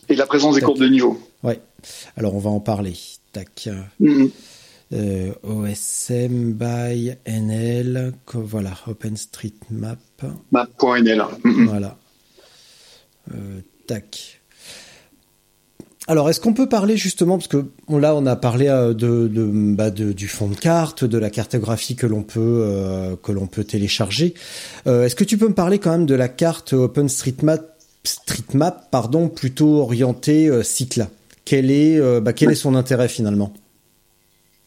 Et la présence des courbes de niveau. Ouais. Alors on va en parler. Tac. Mm-hmm. Euh, OSM by NL, voilà, OpenStreetMap. Map.nl. Mm-hmm. Voilà. Euh, tac. Alors, est-ce qu'on peut parler justement, parce que là, on a parlé euh, bah, de, du fond de carte, de la cartographie que l'on peut l'on peut télécharger. est-ce que tu peux me parler quand même de la carte OpenStreetMap, StreetMap, pardon, plutôt orientée cycle quel est, euh, bah, quel est son intérêt finalement?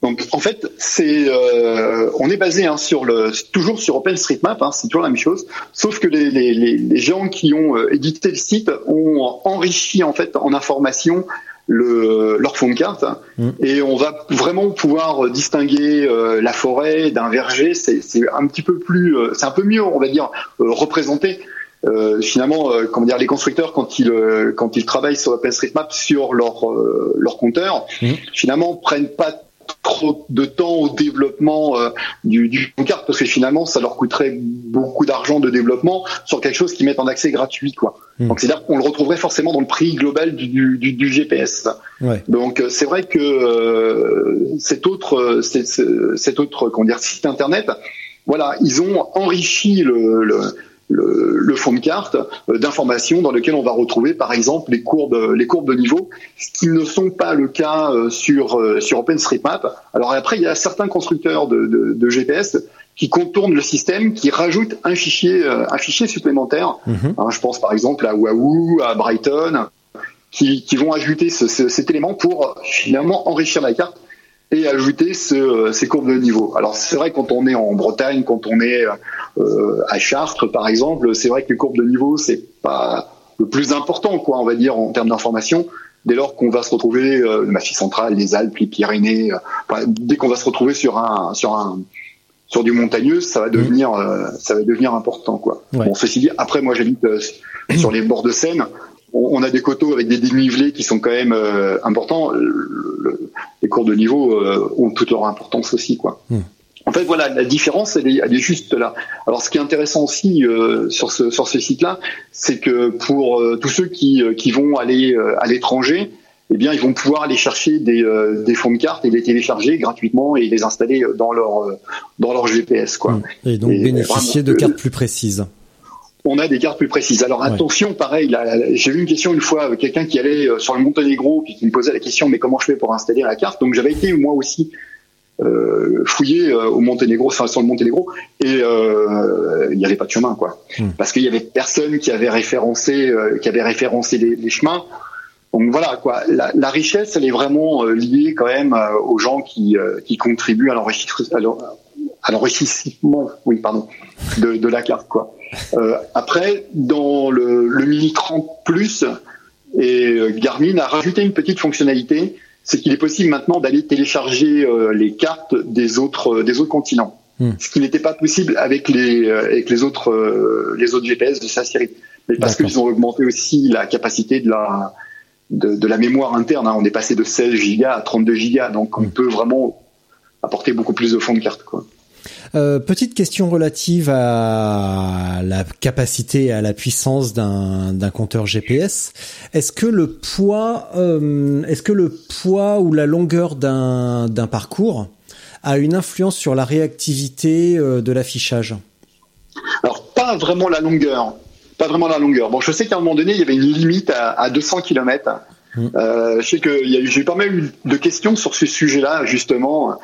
Donc en fait, c'est euh, on est basé hein, sur le toujours sur OpenStreetMap, hein, c'est toujours la même chose, sauf que les, les, les gens qui ont euh, édité le site ont enrichi en fait en information le, leur fond de carte mmh. et on va vraiment pouvoir distinguer la forêt d'un verger. C'est un petit peu plus, c'est un peu mieux, on va dire, représenté euh, finalement, euh, comment dire, les constructeurs quand ils euh, quand ils travaillent sur OpenStreetMap sur leur leur compteur, mmh. finalement prennent pas trop de temps au développement du, du carte parce que finalement ça leur coûterait beaucoup d'argent de développement sur quelque chose qui met en accès gratuit quoi. Mmh. Donc c'est-à-dire qu'on le retrouverait forcément dans le prix global du, du, du GPS. Ouais. Donc c'est vrai que cet autre cet autre comment dire site internet, voilà ils ont enrichi le, le le, le, fond de carte euh, d'informations dans lequel on va retrouver par exemple les courbes les courbes de niveau, ce qui ne sont pas le cas euh, sur euh, sur OpenStreetMap. Alors après il y a certains constructeurs de, de, de GPS qui contournent le système, qui rajoutent un fichier un fichier supplémentaire. Mhm. Hein, je pense par exemple à Wahoo, à Brighton, qui, qui vont ajouter ce, cet élément pour finalement enrichir la carte et ajouter ce, ces courbes de niveau. Alors c'est vrai quand on est en Bretagne, quand on est euh, à Chartres par exemple, c'est vrai que les courbes de niveau c'est pas le plus important quoi, on va dire en termes d'information. Dès lors qu'on va se retrouver euh, le Massif central, les Alpes, les Pyrénées, euh, dès qu'on va se retrouver sur un sur un sur du montagneux, ça va mmh. devenir euh, ça va devenir important quoi. Bon ceci dit, après moi j'habite sur les bords de Seine on, a des coteaux avec des dénivelés qui sont quand même euh, importants. les cours de niveau euh, ont toute leur importance aussi, quoi. Hmm. En fait, voilà, la différence, elle est, juste là. Alors, ce qui est intéressant aussi euh, sur ce sur ce site-là, c'est que pour tous ceux qui, qui vont aller à l'étranger, eh bien, ils vont pouvoir aller chercher des, des fonds de cartes et les télécharger gratuitement et les installer dans leur dans leur GPS, quoi. Hmm. Et donc bénéficier de cartes plus précises on a des cartes plus précises. Alors attention, pareil, j'ai eu une question une fois, quelqu'un qui allait euh, sur le Monténégro, puis qui me posait la question, mais comment je fais pour installer la carte? Donc j'avais été moi aussi euh, fouillé euh, au Monténégro, enfin sur le Monténégro, et euh, il n'y avait pas de chemin, quoi, hmm. parce qu'il y avait personne qui avait référencé, qui avait référencé les, chemins. Donc voilà quoi, la, la, richesse elle est vraiment euh, liée quand même euh, aux gens qui, euh, qui contribuent à l'enrichissement, oui pardon, de, de, la carte quoi. Après dans le, le Mini 30 Plus, et Garmin a rajouté une petite fonctionnalité, c'est qu'il est possible maintenant d'aller télécharger les cartes des autres des autres continents, hmm. ce qui n'était pas possible avec les avec les autres les autres GPS de sa série. Mais parce qu'ils ont augmenté aussi la capacité de la de, la mémoire interne. Hein. On est passé de 16 gigas à 32 gigas, donc on mm. peut vraiment apporter beaucoup plus de fonds de carte. Quoi. Euh, petite question relative à la capacité, à la puissance d'un compteur GPS. Est-ce que le poids, euh, est-ce que le poids ou la longueur d'un parcours a une influence sur la réactivité euh, de l'affichage? Alors pas vraiment la longueur pas vraiment la longueur. Bon, je sais qu'à un moment donné, il y avait une limite à, 200 km. Mm. Euh, je sais que j'ai eu pas mal de questions sur ce sujet-là, justement.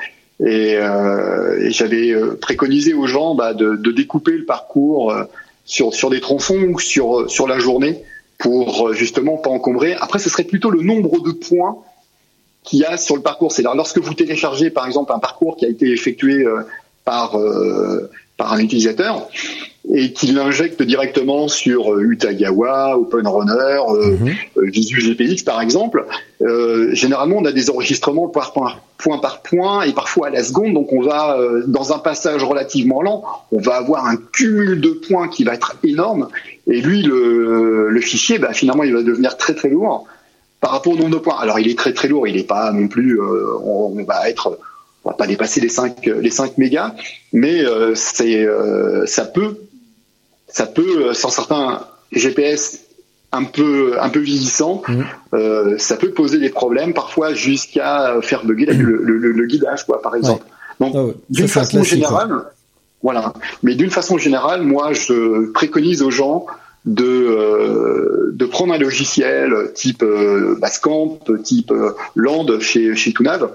Et, euh, j'avais euh, préconisé aux gens bah, de, découper le parcours sur, sur des tronçons ou sur, sur la journée pour justement pas encombrer. Après, ce serait plutôt le nombre de points qu'il y a sur le parcours. C'est-à-dire, lorsque vous téléchargez, par exemple, un parcours qui a été effectué par, par un utilisateur, et qu'il l'injecte directement sur euh, Utagawa, OpenRunner, Visu GPX par exemple. Euh, généralement, on a des enregistrements par point, point, par point et parfois à la seconde. Donc, on va dans un passage relativement lent, on va avoir un cumul de points qui va être énorme. Et lui, le, le fichier, bah, finalement, il va devenir très très lourd par rapport au nombre de points. Alors, il est très très lourd. Il n'est pas non plus. On, on, va être on va pas dépasser les 5 les 5 mégas, mais c'est ça peut ça peut, euh, sans certains GPS un peu un peu vieillissants, mmh. euh, ça peut poser des problèmes, parfois jusqu'à faire bugger le, le, guidage, quoi, par exemple. Donc, ah d'une façon générale, voilà. Mais d'une façon générale, moi, je préconise aux gens de euh, de prendre un logiciel type euh, Basecamp, type euh, Land chez chez Tunav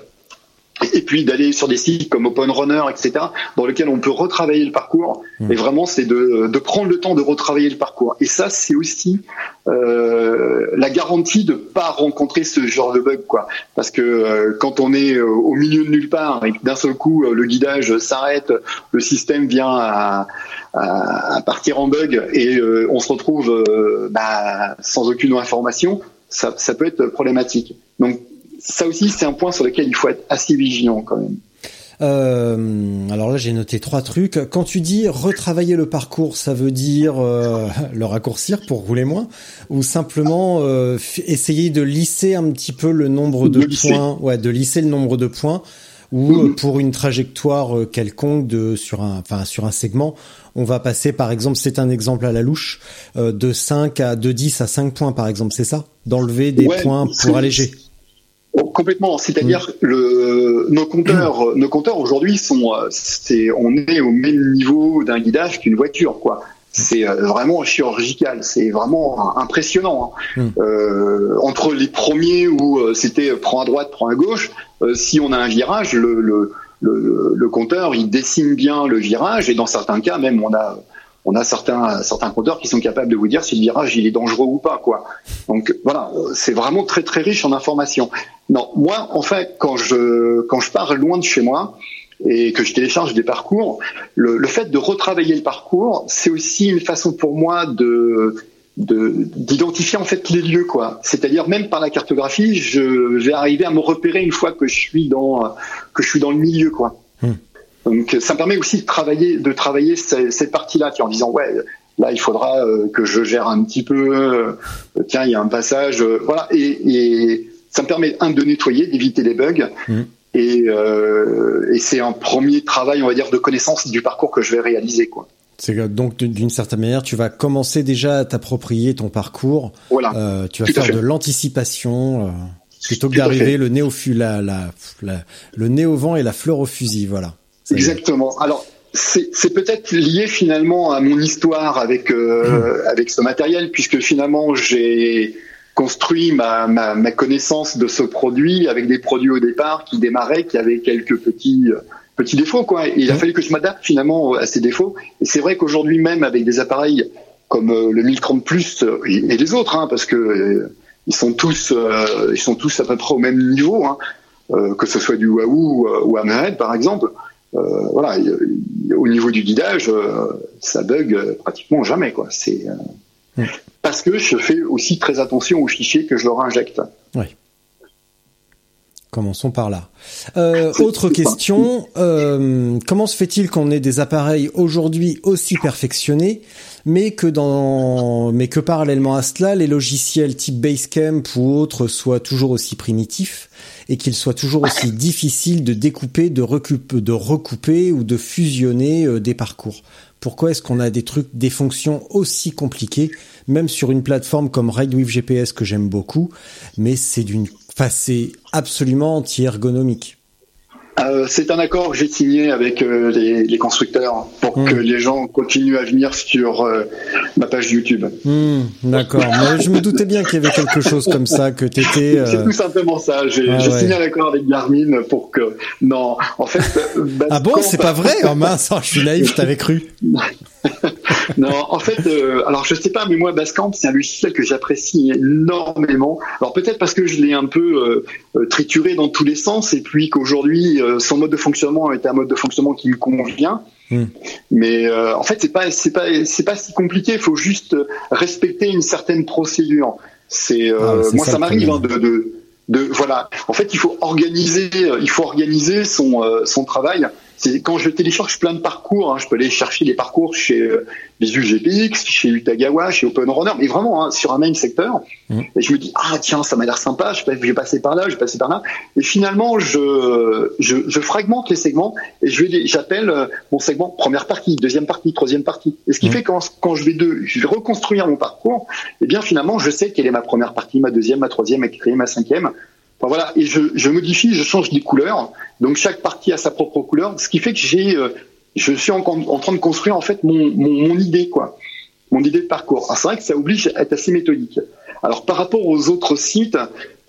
et puis d'aller sur des sites comme Open Runner, etc., dans lesquels on peut retravailler le parcours. Mmh. Et vraiment, c'est de, de, prendre le temps de retravailler le parcours. Et ça, c'est aussi euh, la garantie de pas rencontrer ce genre de bug, quoi. Parce que euh, quand on est euh, au milieu de nulle part et d'un seul coup le guidage s'arrête, le système vient à, à, à, partir en bug et on se retrouve bah, sans aucune information, ça, ça peut être problématique. Donc ça aussi, c'est un point sur lequel il faut être assez vigilant quand même. Euh, alors là, j'ai noté trois trucs. Quand tu dis retravailler le parcours, ça veut dire euh, le raccourcir pour rouler moins, ou simplement euh, essayer de lisser un petit peu le nombre de, points, ouais, de lisser le nombre de points, ou mhm. pour une trajectoire quelconque de sur un, enfin sur un segment, on va passer par exemple, c'est un exemple à la louche, de 5 à de 10 à 5 points par exemple, c'est ça, d'enlever des points pour alléger. Complètement. C'est-à-dire le nos compteurs, nos compteurs aujourd'hui sont, euh, c'est, on est au même niveau d'un guidage qu'une voiture, quoi. C'est euh, vraiment chirurgical, c'est vraiment impressionnant. Hein. Mm. Euh, entre les premiers où euh, c'était prends à droite, prends à gauche, si on a un virage, le, le, le, le, compteur il dessine bien le virage et dans certains cas même on a on a certains certains compteurs qui sont capables de vous dire si le virage il est dangereux ou pas quoi. Donc voilà, c'est vraiment très très riche en informations. Non, moi en fait quand je quand je pars loin de chez moi et que je télécharge des parcours, le, le fait de retravailler le parcours, c'est aussi une façon pour moi de d'identifier en fait les lieux quoi c'est-à-dire même par la cartographie je vais arriver à me repérer une fois que je suis dans que je suis dans le milieu quoi hmm. Donc ça me permet aussi de travailler, de travailler cette, partie-là, en disant ouais, là il faudra euh, que je gère un petit peu. Euh, tiens, il y a un passage, euh, voilà, et, ça me permet un de nettoyer, d'éviter les bugs. Mmh. Et, et c'est un premier travail, on va dire, de connaissance du parcours que je vais réaliser, quoi. C'est donc d'une certaine manière, tu vas commencer déjà à t'approprier ton parcours. Voilà. Tu vas faire de l'anticipation plutôt que d'arriver le nez au la, la, le nez au vent et la fleur au fusil. Voilà. Exactement. Alors, c'est peut-être lié finalement à mon histoire avec euh, hmm. avec ce matériel, puisque finalement j'ai construit ma, ma, ma, connaissance de ce produit avec des produits au départ qui démarraient, qui avaient quelques petits petits défauts quoi. Et il a hmm. fallu que je m'adapte finalement à ces défauts. Et c'est vrai qu'aujourd'hui même avec des appareils comme euh, le 1030 Plus et, les autres, hein, parce que ils sont tous, ils sont tous à peu près au même niveau, hein, que ce soit du Wahoo ou Hammerhead par exemple. Voilà, au niveau du guidage, ça bug pratiquement jamais, quoi. C'est mm. parce que je fais aussi très attention aux fichiers que je leur injecte. Oui. Commençons par là. Euh, autre question, euh, comment se fait-il qu'on ait des appareils aujourd'hui aussi perfectionnés, mais que dans, mais que parallèlement à cela, les logiciels type Basecamp ou autres soient toujours aussi primitifs et qu'ils soient toujours aussi difficiles de découper, de, recouper, de recouper ou de fusionner euh, des parcours? Pourquoi est-ce qu'on a des trucs, des fonctions aussi compliquées, même sur une plateforme comme RideWith GPS que j'aime beaucoup, mais c'est d'une Enfin, c'est absolument anti-ergonomique. Euh, c'est un accord que j'ai signé avec euh, les, constructeurs pour hmm. que les gens continuent à venir sur euh, ma page YouTube. Hmm, d'accord, mais je me doutais bien qu'il y avait quelque chose comme ça, que tu étais... C'est tout simplement ça, j'ai ah signé un accord avec Garmin pour que... Non, en fait... ah bon, c'est pas vrai Oh mince, je suis naïf, je t'avais cru. non, en fait, euh, alors je sais pas, mais moi, Basecamp, c'est un logiciel que j'apprécie énormément. Alors peut-être parce que je l'ai un peu euh, euh, trituré dans tous les sens, et puis qu'aujourd'hui, son mode de fonctionnement est un mode de fonctionnement qui me convient. Hmm. Mais en fait, c'est pas, c'est pas, c'est pas si compliqué. Il faut juste respecter une certaine procédure. C'est, ah, moi, ça, m'arrive hein, de, de, de, voilà. En fait, il faut organiser, il faut organiser son, son travail quand je télécharge plein de parcours, hein, je peux aller chercher les parcours chez euh, les UGPX, chez Utagawa, chez OpenRunner, mais vraiment hein, sur un même secteur. Mmh. Et je me dis ah tiens ça m'a l'air sympa, je vais passer par là, je vais passer par là. Et finalement je je, je fragmente les segments et je vais j'appelle euh, mon segment première partie, deuxième partie, troisième partie. Et ce qui mmh. fait quand quand je vais de je vais reconstruire mon parcours, et eh bien finalement je sais quelle est ma première partie, ma deuxième, ma troisième, ma quatrième, ma cinquième voilà, et je, je, modifie, je change des couleurs. Donc chaque partie a sa propre couleur, ce qui fait que j'ai, euh, je suis en, en, train de construire en fait mon, mon, mon idée, quoi, mon idée de parcours. c'est vrai que ça oblige à être assez méthodique. Alors par rapport aux autres sites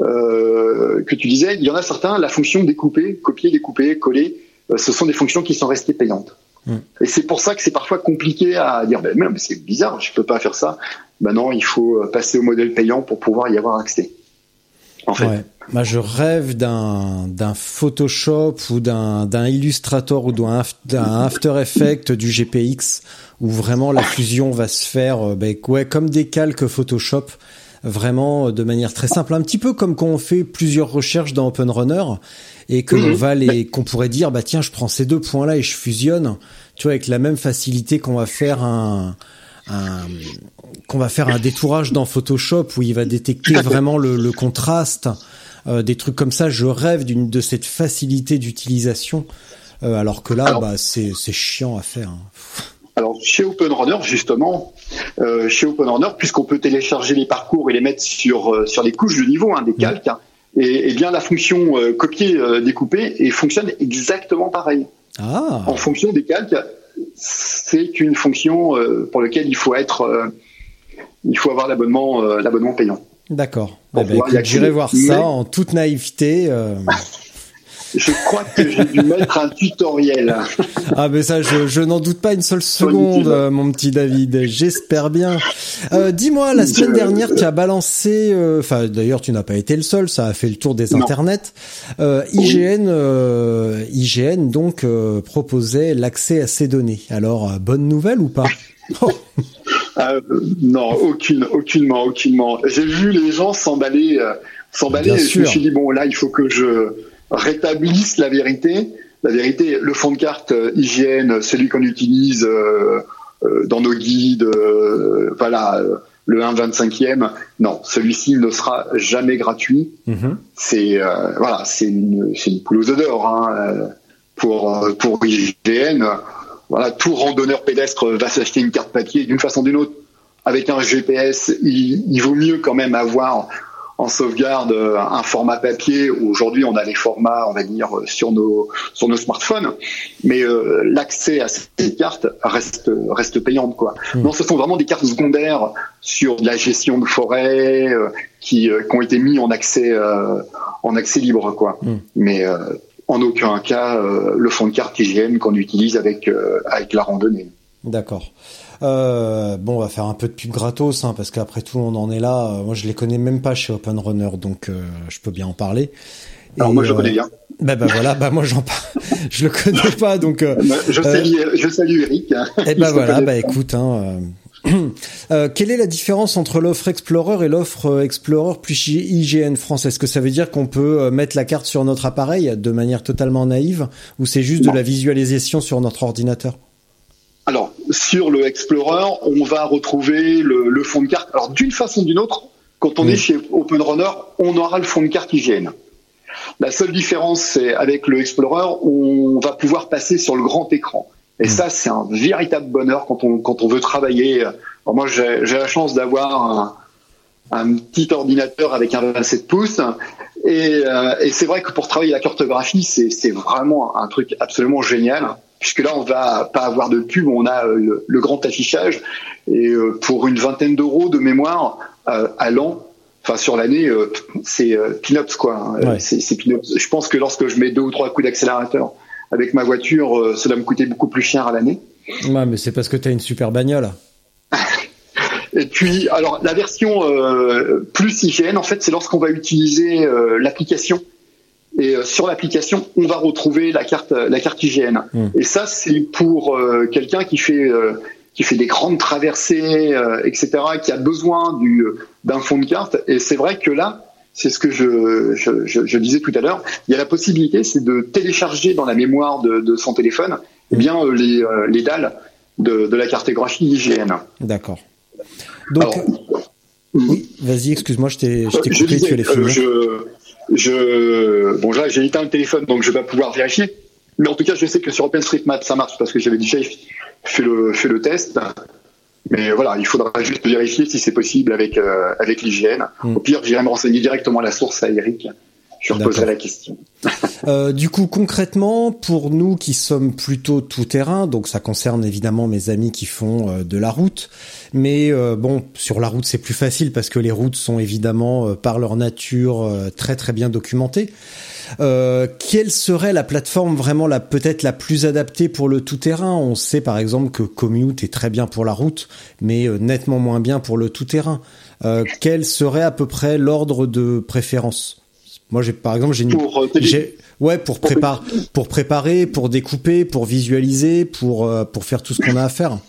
euh, que tu disais, il y en a certains, la fonction découper, copier, découper, coller, euh, ce sont des fonctions qui sont restées payantes. Hmm. Et c'est pour ça que c'est parfois compliqué à dire, ben, mais c'est bizarre, je peux pas faire ça. Ben non, il faut passer au modèle payant pour pouvoir y avoir accès. En fait. Moi, je rêve d'un d'un Photoshop ou d'un d'un Illustrator ou d'un After Effects du GPX où vraiment la fusion va se faire ben, ouais, comme des calques Photoshop vraiment euh, de manière très simple un petit peu comme quand on fait plusieurs recherches dans OpenRunner et que mhm. va les qu'on pourrait dire bah tiens je prends ces deux points là et je fusionne tu vois avec la même facilité qu'on va faire un qu'on va faire un détourage dans Photoshop où il va détecter vraiment le, le contraste euh, des trucs comme ça. Je rêve d'une de cette facilité d'utilisation, euh, alors que là, bah, c'est chiant à faire. Hein. Alors chez OpenRunner justement, euh, chez OpenRunner, puisqu'on peut télécharger les parcours et les mettre sur sur les couches de niveau, hein, des calques, hein, et, et, bien la fonction copier découper et fonctionne exactement pareil. Ah. En fonction des calques, c'est une fonction pour laquelle il faut être, il faut avoir l'abonnement l'abonnement payant. D'accord. Eh ben, j'irai voir ça en toute naïveté. Euh. Je crois que j'ai dû mettre un tutoriel. Ah mais ça, je, n'en doute pas une seule seconde, euh, mon petit David. J'espère bien. Euh, dis-moi, la semaine dernière, tu as balancé. Enfin, d'ailleurs, tu n'as pas été le seul. Ça a fait le tour des internets. IGN, IGN donc proposait l'accès à ces données. Alors, bonne nouvelle ou pas? Euh, non, aucune, aucunement, aucunement. J'ai vu les gens s'emballer, euh, s'emballer. Je me suis dit bon, là, il faut que je rétablisse la vérité. La vérité, le fond de carte euh, hygiène, celui qu'on utilise dans nos guides, voilà, le 1,25e, non, celui-ci ne sera jamais gratuit. Mm-hmm. C'est voilà, c'est une, une poule aux odeurs hein, pour pour IGN voilà, tout randonneur pédestre va s'acheter une carte papier d'une façon ou d'une autre. Avec un GPS, il, vaut mieux quand même avoir en sauvegarde un format papier. Aujourd'hui, on a les formats, on va dire, sur nos sur nos smartphones, mais euh, l'accès à ces cartes reste reste payante, quoi. Hmm. Non, ce sont vraiment des cartes secondaires sur la gestion de forêt euh, qui, euh, qui, ont été mis en accès en accès libre, quoi. Hmm. Mais en aucun cas euh, le fond de carte IGN qu'on utilise avec, euh, avec la randonnée. D'accord. Euh, bon, on va faire un peu de pub gratos, hein, parce qu'après tout, on en est là. Euh, moi, je les connais même pas chez Open Runner, donc euh, je peux bien en parler. Alors moi, je connais bien. Bah, bah voilà, bah moi j'en parle. je le connais pas, donc. je salue, je salue Eric. Et eh bah voilà, bah écoute, hein. Euh, quelle est la différence entre l'offre Explorer et l'offre Explorer plus IGN France? Est-ce que ça veut dire qu'on peut mettre la carte sur notre appareil de manière totalement naïve ou c'est juste de la visualisation sur notre ordinateur? Alors, sur le Explorer, on va retrouver le, fond de carte. Alors, d'une façon ou d'une autre, quand on est chez OpenRunner, on aura le fond de carte IGN. La seule différence, c'est avec le Explorer, on va pouvoir passer sur le grand écran. Et ça, c'est un véritable bonheur quand on, quand on veut travailler. moi, j'ai la chance d'avoir un, petit ordinateur avec un 27 pouces. Et, euh, et c'est vrai que pour travailler la cartographie, c'est vraiment un truc absolument génial puisque là on va pas avoir de pub, on a euh, le, grand affichage et euh, pour une vingtaine d'euros de mémoire euh, à l'an, enfin sur l'année, c'est pin-ups quoi. Hein. C'est Je pense que lorsque je mets deux ou trois coups d'accélérateur avec ma voiture, cela me coûtait beaucoup plus cher à l'année. Ouais, mais c'est parce que tu as une super bagnole. Et puis, alors la version plus IGN, en fait, c'est lorsqu'on va utiliser l'application et euh, sur l'application, on va retrouver la carte, la carte IGN. Hmm. Et ça, c'est pour euh, quelqu'un qui fait euh, qui fait des grandes traversées, etc., qui a besoin du d'un fond de carte. Et c'est vrai que là, c'est ce que je, je, je, disais tout à l'heure. Il y a la possibilité, c'est de télécharger dans la mémoire de, de son téléphone, eh bien les, les dalles de, de la cartographie IGN. D'accord. Donc, oui, vas-y, excuse-moi, je t'ai coupé, tu allais finir. Je, bon là j'ai éteint le téléphone donc je vais pas pouvoir vérifier. Mais en tout cas, je sais que sur OpenStreetMap ça marche parce que j'avais déjà fait le, fait le test. Mais voilà, il faudra juste vérifier si c'est possible avec euh, avec l'hygiène. Hmm. Au pire, j'irai me renseigner directement à la source à Eric. Je reposerai la question. euh, du coup, concrètement, pour nous qui sommes plutôt tout terrain, donc ça concerne évidemment mes amis qui font euh, de la route, mais euh, bon, sur la route c'est plus facile parce que les routes sont évidemment euh, par leur nature très très bien documentées. quelle serait la plateforme vraiment la peut-être la plus adaptée pour le tout-terrain On sait par exemple que Commute est très bien pour la route, mais nettement moins bien pour le tout-terrain. quel serait à peu près l'ordre de préférence? Moi, j'ai par exemple, j'ai une, pour, euh, ouais, pour préparer, pour préparer, pour découper, pour visualiser, pour euh, pour faire tout ce qu'on a à faire.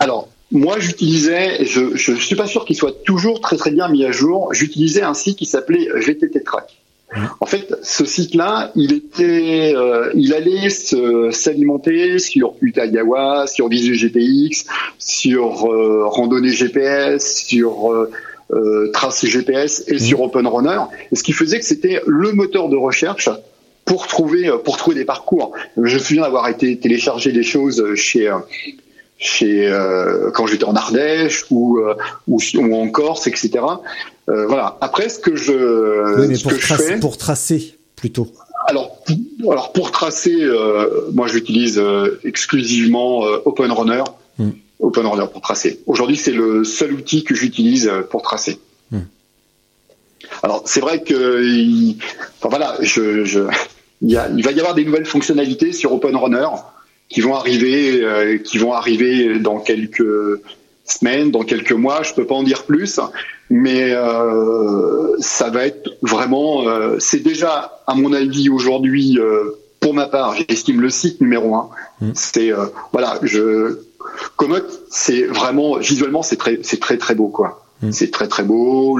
Alors, moi, j'utilisais, je je suis pas sûr qu'il soit toujours très très bien mis à jour. J'utilisais un site qui s'appelait GTT Track. En fait, ce site-là, il était, euh, il allait s'alimenter sur Utagawa, sur Visu GPX, sur randonnée GPS, sur euh, traces GPS et sur Open Runner, ce qui faisait que c'était le moteur de recherche pour trouver euh, pour trouver des parcours. Je me souviens d'avoir été télécharger des choses chez chez euh, quand j'étais en Ardèche ou, ou, en Corse, etc. voilà. Après, ce que je, oui, mais pour, fais, pour tracer plutôt. Alors, alors pour tracer, moi j'utilise exclusivement Open Runner. Hmm. OpenRunner pour tracer. Aujourd'hui, c'est le seul outil que j'utilise pour tracer. Hmm. Alors, c'est vrai que, enfin voilà, je, je, il, y a, il, va y avoir des nouvelles fonctionnalités sur OpenRunner qui vont arriver, euh, qui vont arriver dans quelques semaines, dans quelques mois. Je peux pas en dire plus, mais euh, ça va être vraiment. Euh, c'est déjà, à mon avis, aujourd'hui, pour ma part, j'estime le site numéro un. Hmm. C'est voilà, je Commode, c'est vraiment visuellement c'est très c'est très très beau quoi. Mm. C'est très très beau,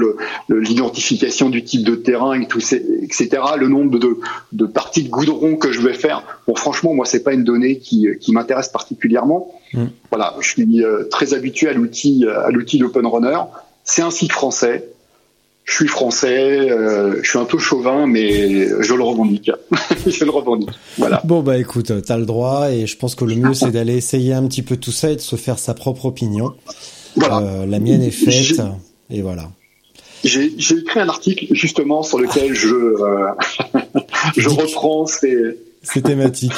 l'identification du type de terrain et tout, etc. Le nombre de, de, parties de goudron que je vais faire. Bon, franchement, moi, c'est pas une donnée qui, qui m'intéresse particulièrement. Mm. Voilà, je suis euh, très habitué à l'outil à l'outil d'Open Runner. C'est un site français. Je suis français, euh, je suis un peu chauvin, mais je le revendique. je le revendique. Voilà. Bon bah écoute, t'as le droit et je pense que le mieux c'est d'aller essayer un petit peu tout ça et de se faire sa propre opinion. Voilà. Euh, la mienne est faite et voilà. J'ai écrit un article justement sur lequel je euh, je reprends ces ces thématiques.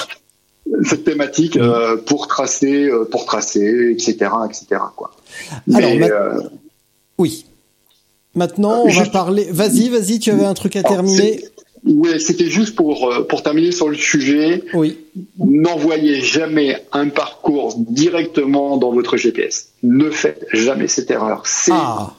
cette thématique pour tracer, pour tracer, etc., etc. Quoi. Alors, Mais, oui. Maintenant, on va parler. Vas-y, vas-y, tu avais un truc à terminer. Ouais, c'était juste pour euh, pour terminer sur le sujet. Oui. N'envoyez jamais un parcours directement dans votre GPS. Ne faites jamais cette erreur. C'est Ah,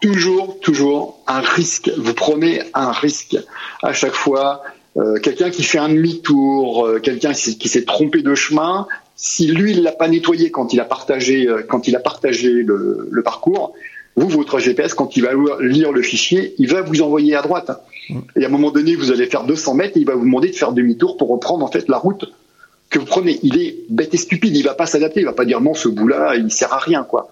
toujours toujours un risque. Vous prenez un risque à chaque fois. Euh, quelqu'un qui fait un demi-tour, euh, quelqu'un qui, s'est trompé de chemin, si lui il l'a pas nettoyé quand il a partagé quand il a partagé le, le parcours, vous votre GPS quand il va lire le fichier, il va vous envoyer à droite. Et à un moment donné, vous allez faire 200 mètres et il va vous demander de faire demi-tour pour reprendre en fait la route que vous prenez. Il est bête et stupide, il va pas s'adapter, il va pas dire non ce bout-là, il sert à rien quoi.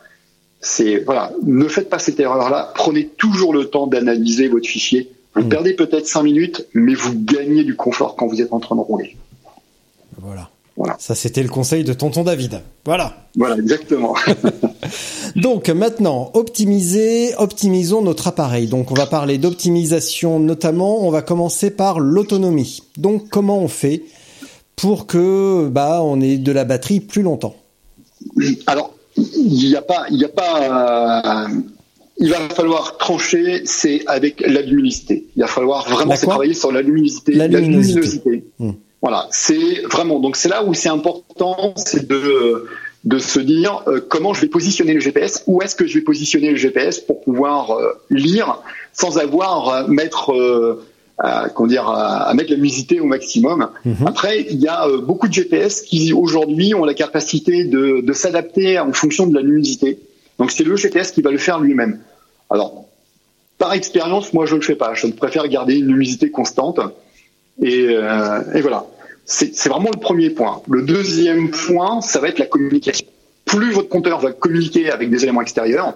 C'est voilà, ne faites pas cette erreur-là. Prenez toujours le temps d'analyser votre fichier. Vous Mm. perdez peut-être 5 minutes, mais vous gagnez du confort quand vous êtes en train de rouler. voilà. Voilà. Ça, c'était le conseil de tonton David. Voilà. Voilà, exactement. Donc maintenant, optimiser, optimisons notre appareil. Donc on va parler d'optimisation notamment. On va commencer par l'autonomie. Donc comment on fait pour que bah on ait de la batterie plus longtemps? Alors, il n'y a pas, il n'y a pas. euh, il va falloir trancher, c'est avec la luminosité. Il va falloir vraiment travailler sur la luminosité. La luminosité. Hmm. Voilà, c'est vraiment. Donc c'est là où c'est important, c'est de de se dire euh, comment je vais positionner le GPS, où est-ce que je vais positionner le GPS pour pouvoir euh, lire sans avoir à mettre euh, à, comment dire à, à mettre la luminosité au maximum. Mhm. Après, il y a euh, beaucoup de GPS qui aujourd'hui ont la capacité de, de s'adapter en fonction de la luminosité. Donc c'est le GPS qui va le faire lui-même. Alors, par expérience, moi je ne le fais pas. Je préfère garder une luminosité constante. Et, et voilà. C'est vraiment le premier point. Le deuxième point, ça va être la communication. Plus votre compteur va communiquer avec des éléments extérieurs,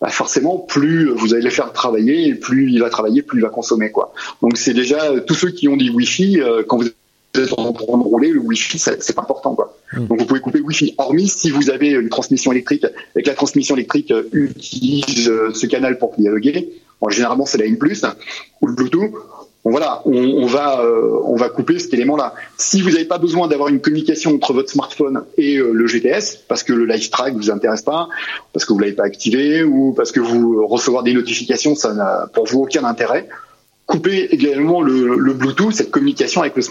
bah forcément, plus vous allez le faire travailler, et plus il va travailler, plus il va consommer. quoi. Donc c'est déjà euh, tous ceux qui ont des Wi-Fi, euh, quand vous êtes en train de rouler, le Wi-Fi, c'est pas important. quoi. Mm. Donc vous pouvez couper le Wi-Fi, hormis si vous avez une transmission électrique et que la transmission électrique euh, utilise ce canal pour dialoguer. Bon, généralement, c'est la N+, ou le Bluetooth. Bon, voilà, on, on va euh, on va couper cet élément-là. Si vous n'avez pas besoin d'avoir une communication entre votre smartphone et euh, le GPS, parce que le live track vous intéresse pas, parce que vous l'avez pas activé ou parce que vous recevoir des notifications, ça n'a pour vous aucun intérêt. Coupez également le, le Bluetooth, cette communication avec le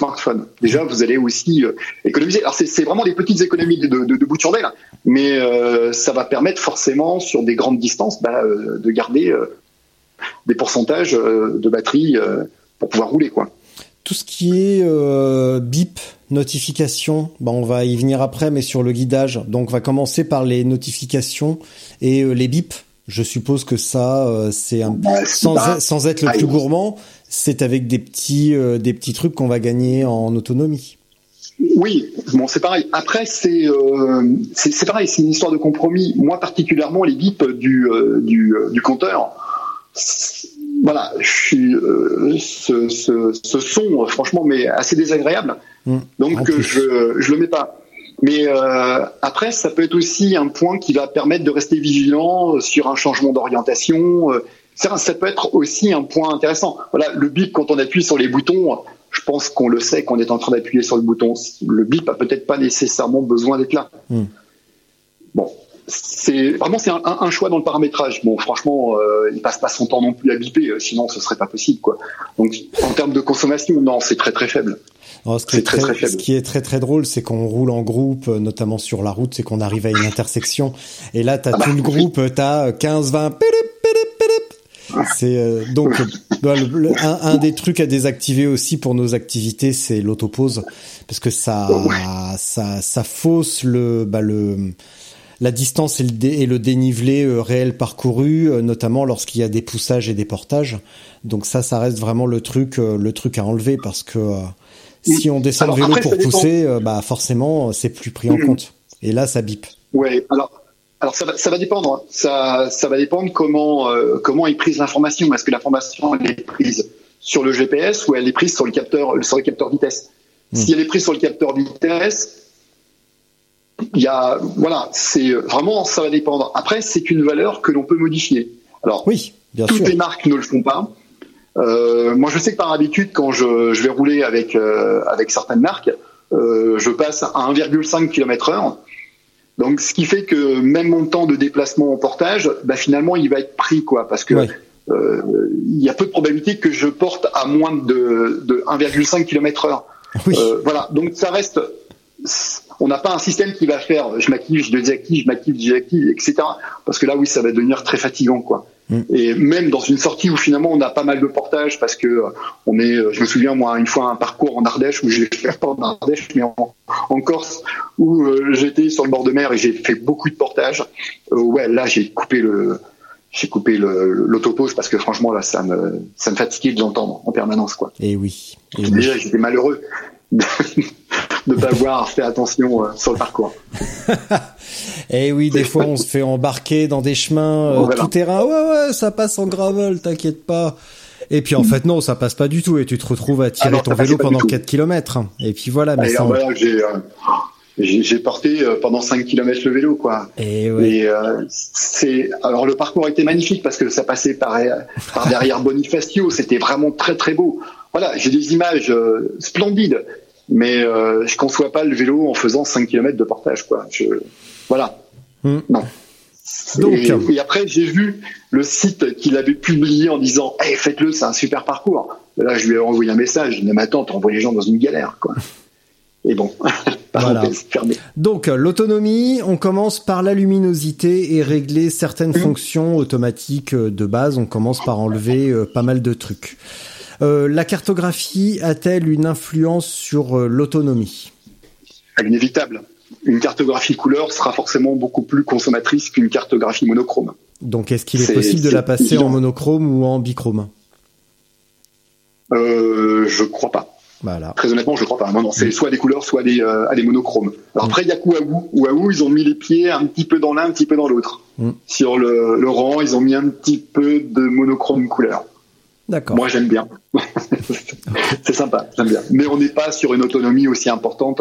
smartphone. Déjà, vous allez aussi euh, économiser. Alors c'est vraiment des petites économies de, de, de de chandelle, mais euh, ça va permettre forcément sur des grandes distances bah, de garder des pourcentages euh, de batterie euh, pour pouvoir rouler quoi. Tout ce qui est euh, bip, notification, bah on va y venir après, mais sur le guidage. Donc on va commencer par les notifications et les bips. Je suppose que ça, euh, c'est un Bah, sans, sans être le ah, plus oui. gourmand, c'est avec des petits euh, des petits trucs qu'on va gagner en autonomie. Oui, bon, c'est pareil. Après, c'est euh, pareil, c'est une histoire de compromis. Moi, particulièrement, les bips du du, du compteur. Voilà, je suis euh, ce, ce, ce son, franchement, mais assez désagréable. Mm. Donc, euh, je je le mets pas. Mais euh, après, ça peut être aussi un point qui va permettre de rester vigilant sur un changement d'orientation. Ça, ça peut être aussi un point intéressant. Voilà, le bip quand on appuie sur les boutons, je pense qu'on le sait qu'on est en train d'appuyer sur le bouton. Le bip a peut-être pas nécessairement besoin d'être là. Hmm. Bon, c'est vraiment c'est un, choix dans le paramétrage. Bon, franchement, euh, il passe pas son temps non plus à biper, euh, sinon ce serait pas possible, quoi. Donc, en termes de consommation, non, c'est très très faible. Alors, ce, qui est très, très, très faible. ce qui est très très drôle, c'est qu'on roule en groupe, euh, notamment sur la route, c'est qu'on arrive à une intersection, et là, t'as Ah bah, tout le groupe, euh, t'as 15, 20, pélip, pélip, pélip. C'est euh, donc euh, bah, un, un des trucs à désactiver aussi pour nos activités, c'est l'autopause, parce que ça, ça, ça fausse le, bah, le, la distance et le, dé- et le dénivelé euh, réel parcouru, euh, notamment lorsqu'il y a des poussages et des portages. Donc ça, ça reste vraiment le truc, euh, le truc à enlever parce que euh, si on descend Alors, le vélo après, pour pousser, bah forcément, c'est plus pris en Mhm. compte. Et là, ça bip. Ouais, alors. Alors ça va, ça va dépendre. hein. Ça, ça va dépendre comment comment est prise l'information. Est-ce que l'information elle est prise sur le GPS ou elle est prise sur le capteur sur le capteur vitesse? Hmm. Si elle est prise sur le capteur vitesse, il y a voilà, c'est vraiment ça va dépendre. Après, c'est une valeur que l'on peut modifier. Alors Oui, bien toutes sûr. les marques ne le font pas. Euh, moi, je sais que par habitude, quand je, je vais rouler avec euh, avec certaines marques, euh, je passe à 1,5 km/h. Donc, ce qui fait que même mon temps de déplacement en portage, bah, finalement, il va être pris, quoi, parce que Ouais. euh, il y a peu de probabilité que je porte à moins de, de 1,5 km heure. Oui. Euh, voilà, donc ça reste. On n'a pas un système qui va faire je m'active, je désactive, je m'active, je désactive, etc. Parce que là, oui, ça va devenir très fatigant, quoi. Mm. Et même dans une sortie où finalement on a pas mal de portages, parce que euh, on est, euh, je me souviens moi une fois un parcours en Ardèche où je l'ai fait pas en Ardèche mais en, en Corse où euh, j'étais sur le bord de mer et j'ai fait beaucoup de portages. Euh, ouais, là j'ai coupé le, j'ai coupé l'autopause parce que franchement là ça me, ça me fatiguait de l'entendre en permanence quoi. Et oui. Et oui. Déjà, j'étais malheureux de ne pas avoir fait attention euh, sur le parcours. Et Eh oui, des fois on se fait embarquer dans des chemins euh, Voilà. tout terrain. Ouais, ouais, ça passe en gravel, t'inquiète pas. Et puis en fait non, ça passe pas du tout et tu te retrouves à tirer Ah non, ton vélo pendant tout. 4 km. Et puis voilà, mais Et ça. voilà, j'ai, euh, j'ai, porté pendant 5 km le vélo, quoi. Et ouais. Et euh, c'est alors le parcours était magnifique parce que ça passait par par derrière Bonifacio, c'était vraiment très très beau. Voilà, j'ai des images euh, splendides, mais euh, je conçois pas le vélo en faisant 5 km de portage quoi. Je voilà. Hmm. Non. Donc. et, et après j'ai vu le site qu'il avait publié en disant hey, faites-le, c'est un super parcours. Et là je lui ai envoyé un message, mais ma tante envoie les gens dans une galère quoi. Et bon, fermée. Donc l'autonomie, on commence par la luminosité et régler certaines fonctions automatiques euh, de base. On commence par enlever euh, pas mal de trucs. Euh, la cartographie a-t-elle une influence sur euh, l'autonomie? Inévitable. Une cartographie couleur sera forcément beaucoup plus consommatrice qu'une cartographie monochrome. Donc est-ce qu'il est, possible de la passer évident. en monochrome ou en bichrome? Euh, je crois pas. Voilà. Très honnêtement, je crois pas. Non, non, c'est soit des couleurs, soit des, euh, à des monochromes. Alors après, il y a Kouaou. Kouaou, ils ont mis les pieds un petit peu dans l'un, un petit peu dans l'autre. Mm. Sur le, le rang, ils ont mis un petit peu de monochrome couleur. D'accord. Moi, j'aime bien. c'est sympa, j'aime bien. Mais on n'est pas sur une autonomie aussi importante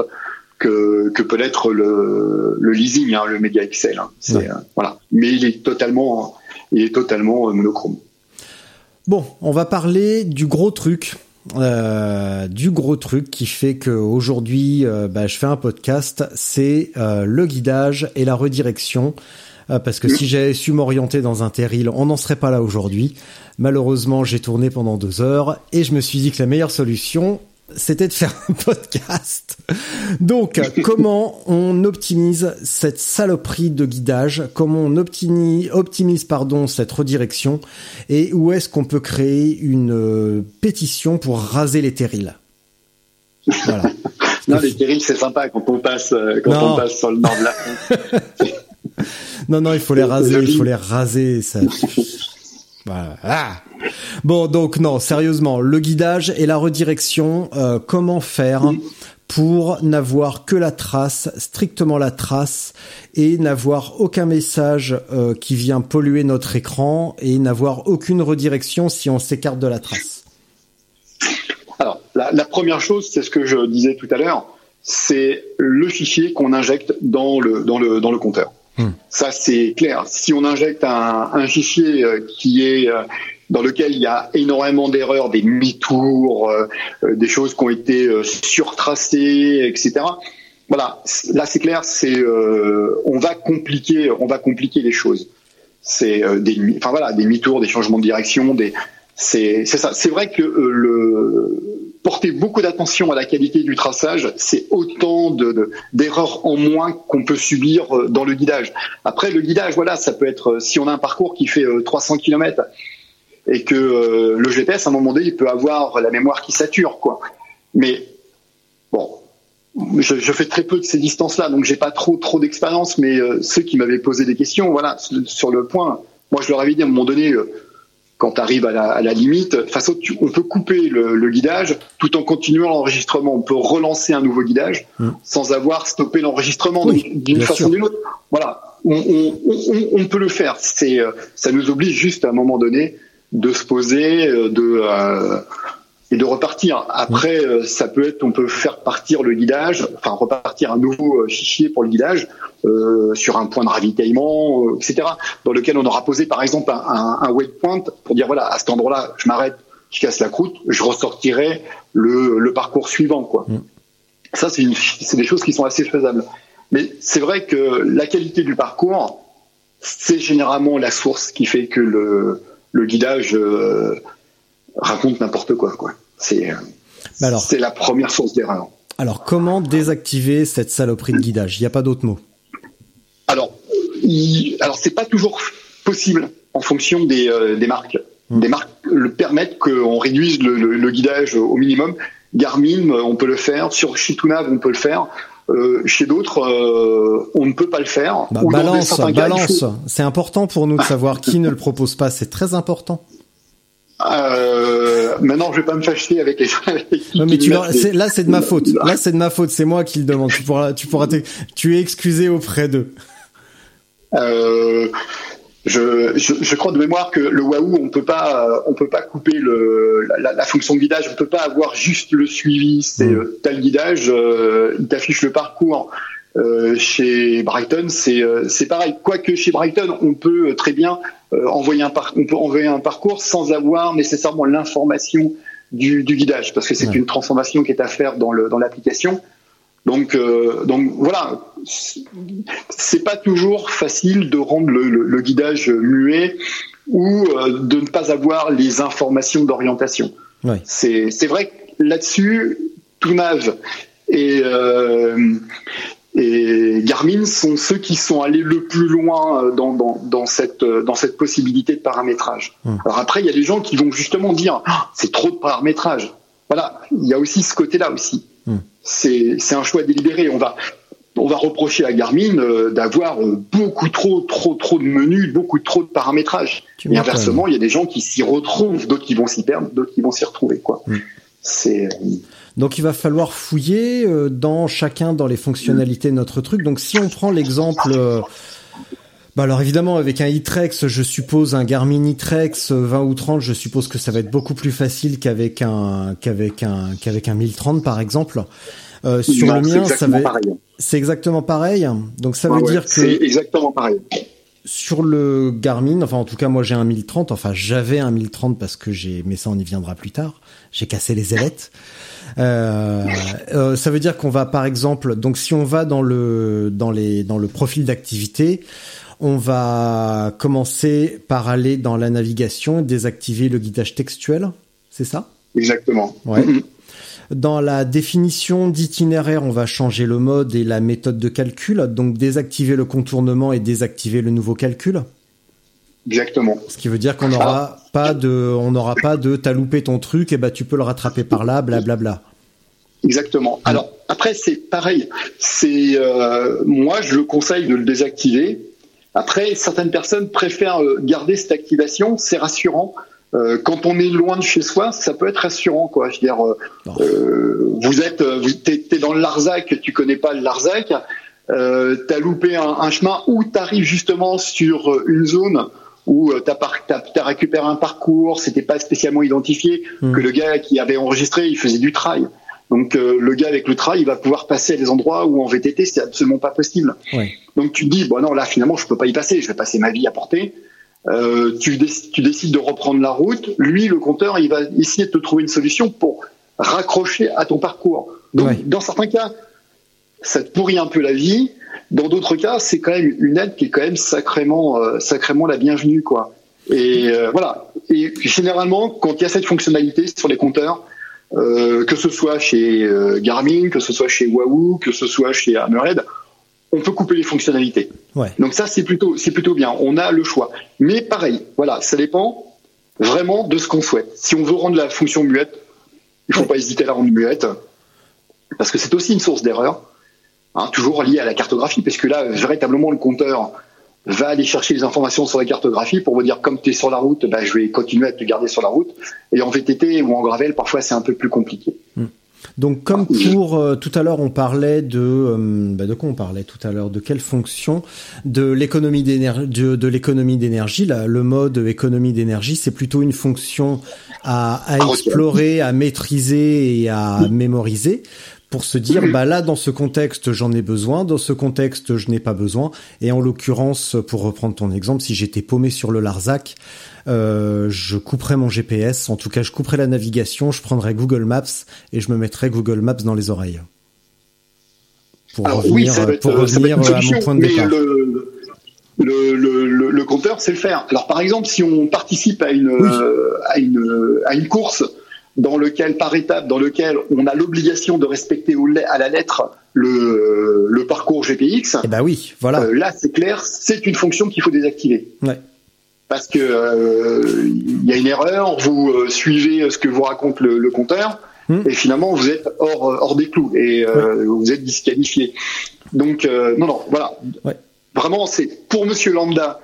que, que peut l'être le, le leasing, hein, le Mega Excel. hein. C'est, Ouais. euh, voilà. Mais il est totalement, il est totalement euh, monochrome. Bon, on va parler du gros truc. euh, du gros truc qui fait que aujourd'hui euh, bah, je fais un podcast, c'est euh, le guidage et la redirection. Parce que si j'avais su m'orienter dans un terril, on n'en serait pas là aujourd'hui. Malheureusement, j'ai tourné pendant deux heures et je me suis dit que la meilleure solution, c'était de faire un podcast. Donc, comment on optimise cette saloperie de guidage? Comment on optimise, optimise pardon, cette redirection? Et où est-ce qu'on peut créer une euh, pétition pour raser les terrils? Voilà. Non, les terrils, c'est sympa quand on passe, euh, quand Non. on passe sur le nord de la France. Non, non, il faut les raser, il faut les raser. Ça... Voilà. Ah bon, donc non, sérieusement, le guidage et la redirection, euh, comment faire pour n'avoir que la trace, strictement la trace, et n'avoir aucun message euh, qui vient polluer notre écran, et n'avoir aucune redirection si on s'écarte de la trace? Alors, la, la première chose, c'est ce que je disais tout à l'heure, c'est le fichier qu'on injecte dans le, dans le, dans le compteur. Hmm. Ça, c'est clair. Si on injecte un, fichier euh, qui est euh, dans lequel il y a énormément d'erreurs, des demi-tours, euh, des choses qui ont été euh, surtracées, etc. Voilà, là c'est clair, c'est on va compliquer, on va compliquer les choses. C'est des, enfin voilà, des demi-tours, des changements de direction, des, c'est ça. C'est vrai que le porter beaucoup d'attention à la qualité du traçage, c'est autant de de- d'erreurs en moins qu'on peut subir euh, dans le guidage. Après, le guidage, voilà, ça peut être euh, si on a un parcours qui fait euh, 300 km et que euh, le GPS, à un moment donné, il peut avoir la mémoire qui sature, quoi. Mais bon, je, fais très peu de ces distances-là, donc j'ai pas trop trop d'expérience. Mais euh, ceux qui m'avaient posé des questions, voilà, sur- le point, moi je leur avais dit à un moment donné, euh, quand tu arrives à la, à la limite, de toute façon, tu- on peut couper le, le guidage tout en continuant l'enregistrement. On peut relancer un nouveau guidage Mm. sans avoir stoppé l'enregistrement Oui, d'une façon ou d'une autre. Voilà, on, on, on, on peut le faire. C'est, euh, ça nous oblige juste à un moment donné de se poser, euh, de euh, et de repartir. Après, euh, ça peut être, on peut faire partir le guidage, enfin repartir un nouveau euh, fichier pour le guidage euh, sur un point de ravitaillement, euh, etc. Dans lequel on aura posé par exemple un, un, waypoint pour dire voilà à cet endroit-là, je m'arrête, je casse la croûte, je ressortirai le, le parcours suivant, quoi. Mm. Ça, c'est des choses qui sont assez faisables. Mais c'est vrai que la qualité du parcours, c'est généralement la source qui fait que le le guidage euh, raconte n'importe quoi. quoi. C'est c'est la première source d'erreur. Alors, comment désactiver cette saloperie de guidage? Il n'y a pas d'autre mot. Alors, il, alors c'est pas toujours possible en fonction des, des marques. Hmm. Des marques le permettent qu'on réduise le, le, guidage au minimum. Garmin, on peut le faire. Sur Chitunav, on peut le faire. Euh, chez d'autres, euh, on ne peut pas le faire. Bah, balance, balance. C'est important pour nous de savoir qui ne le propose pas. C'est très important. Euh, maintenant, je vais pas me fâcher avec les. non, mais tu là, c'est de ma faute. Là, c'est de ma faute. C'est moi qui le demande. Tu pourras, tu pourras, tu es excusé auprès d'eux. Euh, je, je, je, crois de mémoire que le Wahoo, on peut pas, euh, on peut pas couper le, la, la, fonction de guidage. On peut pas avoir juste le suivi. C'est mm. euh, tel guidage, euh, il t'affiche le parcours. Euh, chez Brighton, c'est c'est pareil. Quoique chez Brighton, on peut très bien envoyer un par, on peut envoyer un parcours sans avoir nécessairement l'information du, du, guidage, parce que c'est une transformation qui est à faire dans l'application. Donc, euh, donc voilà, c'est pas toujours facile de rendre le, le, guidage muet ou euh, de ne pas avoir les informations d'orientation. C'est vrai que là-dessus, Tounav et, euh, et Garmin sont ceux qui sont allés le plus loin dans, dans, dans cette, dans cette possibilité de paramétrage. Hum. Alors après, il y a des gens qui vont justement dire ah, c'est trop de paramétrage. Voilà, il y a aussi ce côté-là aussi. Hum c'est un choix délibéré. On va on va reprocher à Garmin euh, d'avoir euh, beaucoup trop, trop, trop de menus, beaucoup trop de paramétrage. Et inversement, il y a des gens qui s'y retrouvent, d'autres qui vont s'y perdre, d'autres qui vont s'y retrouver. Quoi. Mm. C'est euh, donc il va falloir fouiller dans chacun dans les fonctionnalités de notre truc. Donc si on prend l'exemple bah alors évidemment avec un Itrex, je suppose un Garmin Itrex 20 ou 30, je suppose que ça va être beaucoup plus facile qu'avec un qu'avec un qu'avec un 1030 par exemple. Euh, sur le mien, ça va c'est exactement pareil. Donc ça veut dire que c'est exactement pareil. Sur le Garmin, enfin en tout cas moi j'ai un 1030, enfin j'avais un 1030 parce que j'ai mais ça on y viendra plus tard. J'ai cassé les ailettes. Euh, euh, ça veut dire qu'on va par exemple donc si on va dans le dans les dans le profil d'activité, on va commencer par aller dans la navigation et désactiver le guidage textuel, c'est ça? Exactement. Mm-hmm. Dans la définition d'itinéraire, on va changer le mode et la méthode de calcul, donc désactiver le contournement et désactiver le nouveau calcul. Exactement. Ce qui veut dire qu'on n'aura pas de, on n'aura pas de, t'as loupé ton truc, et bah tu peux le rattraper par là, blablabla. Exactement. Alors après c'est pareil. C'est euh, moi je le conseille de le désactiver après, certaines personnes préfèrent euh, garder cette activation, c'est rassurant. Euh, quand on est loin de chez soi, ça peut être rassurant, quoi. Je veux dire, euh, euh vous êtes, vous es, dans le Larzac, tu connais pas le Larzac, euh, t'as loupé un, un, chemin ou t'arrives justement sur une zone où t'as as, as, récupéré un parcours, c'était pas spécialement identifié, hmm. que le gars qui avait enregistré, il faisait du trail. Donc euh, le gars avec le trail, il va pouvoir passer à des endroits où en VTT c'est absolument pas possible. Donc tu te dis bon non là finalement je peux pas y passer, je vais passer ma vie à porter. Euh, tu, tu, décides de reprendre la route. Lui le compteur il va essayer de te trouver une solution pour raccrocher à ton parcours. Donc dans certains cas ça te pourrit un peu la vie. Dans d'autres cas c'est quand même une aide qui est quand même sacrément euh, sacrément la bienvenue quoi. Et euh, voilà. Et généralement quand il y a cette fonctionnalité sur les compteurs euh, que ce soit chez euh, Garmin, que ce soit chez Wahoo, que ce soit chez Hammerhead, on peut couper les fonctionnalités. Ouais. Donc ça, c'est plutôt, c'est plutôt bien. On a le choix. Mais pareil, voilà, ça dépend vraiment de ce qu'on souhaite. Si on veut rendre la fonction muette, il faut pas hésiter à la rendre muette, parce que c'est aussi une source d'erreur, hein, toujours liée à la cartographie, parce que là, véritablement, le compteur va aller chercher les informations sur la cartographie pour vous dire comme tu es sur la route, bah, je vais continuer à te garder sur la route. Et en VTT ou en gravel, parfois c'est un peu plus compliqué. Hmm. Donc comme ah, pour euh, tout à l'heure on parlait de euh, bah, de quoi on parlait tout à l'heure? De quelle fonction? De l'économie d'énergie de, l'économie d'énergie. Là le mode économie d'énergie c'est plutôt une fonction à, à explorer à maîtriser et à mémoriser pour se dire bah là dans ce contexte j'en ai besoin, dans ce contexte je n'ai pas besoin. Et en l'occurrence, pour reprendre ton exemple, si j'étais paumé sur le Larzac, euh, je couperais mon GPS, en tout cas je couperais la navigation, je prendrais Google Maps et je me mettrais Google Maps dans les oreilles. Pour revenir, pour revenir à mon point de départ. le, le, le, le compteur sait le faire. Alors par exemple, si on participe à une, euh, à une, à une course dans lequel, par étape, dans lequel on a l'obligation de respecter à la lettre le, le parcours GPX, Eh ben oui, voilà. euh, là c'est clair, c'est une fonction qu'il faut désactiver. Ouais. Parce que euh, il y a une erreur, vous euh, suivez ce que vous raconte le, le compteur, Hmm. et finalement vous êtes hors, hors des clous et euh, vous êtes disqualifié. Donc euh, non, non, voilà. Ouais. Vraiment, c'est pour Monsieur Lambda,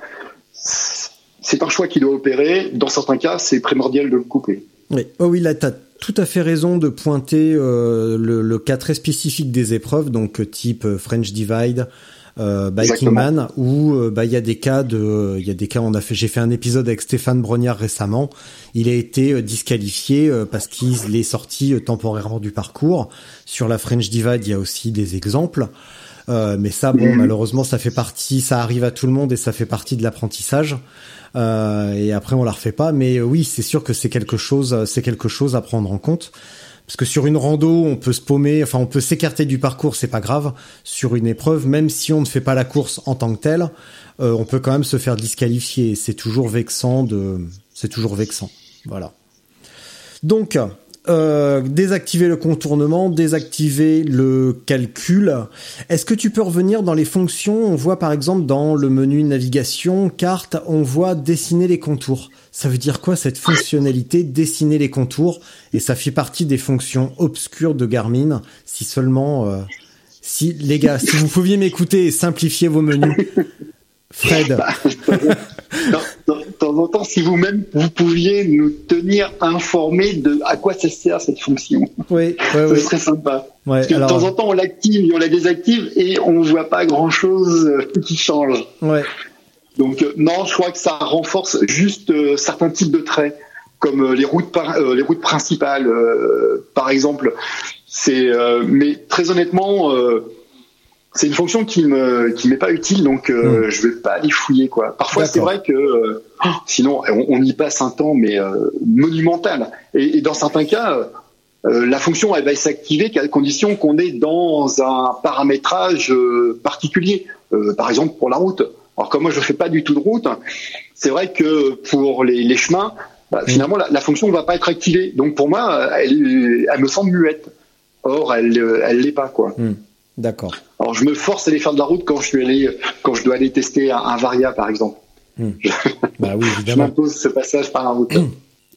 c'est un choix qui doit opérer. Dans certains cas, c'est primordial de le couper. Oui. Oh oui, là, tu as tout à fait raison de pointer euh, le, le cas très spécifique des épreuves, donc euh, type euh, French Divide, euh, Biking. Man, où euh, bah il y a des cas de, il y a des cas. On a fait, j'ai fait un épisode avec Stéphane Brognard récemment. Il a été euh, disqualifié euh, parce qu'il est sorti euh, temporairement du parcours. Sur la French Divide, il y a aussi des exemples. Euh, mais ça, bon, Mhm. malheureusement, ça fait partie, ça arrive à tout le monde et ça fait partie de l'apprentissage. Euh, et après, on la refait pas. Mais euh, oui, c'est sûr que c'est quelque chose, euh, c'est quelque chose à prendre en compte. Parce que sur une rando, on peut se paumer, enfin, on peut s'écarter du parcours, c'est pas grave. Sur une épreuve, même si on ne fait pas la course en tant que telle, euh, on peut quand même se faire disqualifier. C'est toujours vexant de, c'est toujours vexant. Voilà. Donc, euh, désactiver le contournement, désactiver le calcul. Est-ce que tu peux revenir dans les fonctions? On voit par exemple dans le menu navigation, carte, on voit dessiner les contours. Ça veut dire quoi cette fonctionnalité, dessiner les contours? Et ça fait partie des fonctions obscures de Garmin. Si seulement, euh, si les gars, si vous pouviez m'écouter et simplifier vos menus, Fred. De temps en temps, si vous-même vous pouviez nous tenir informés de à quoi ça sert cette fonction, Oui, ce serait sympa. Ouais, Parce que alors- de temps en temps, on l'active et on la désactive et on voit pas grand-chose qui change. Ouais. Donc euh, non, je crois que ça renforce juste euh, certains types de traits, comme euh, les routes par- les routes principales, par exemple. C'est mais très honnêtement, c'est une fonction qui me qui m'est pas utile, donc euh, je vais pas aller fouiller quoi. Parfois c'est vrai que euh, oh, sinon on, on y passe un temps mais euh, monumental. Et, et dans certains cas. euh, la fonction elle va s'activer qu'à condition qu'on est dans un paramétrage particulier, par exemple pour la route. Alors comme moi je fais pas du tout de route, c'est vrai que pour les, les chemins, bah, finalement la, la fonction ne va pas être activée. Donc pour moi, elle, elle me semble muette. Or elle elle l'est pas quoi. D'accord. Alors je me force à aller faire de la route quand je suis allé quand je dois aller tester un, un Varia par exemple. Bah oui, Je m'impose ce passage par la route.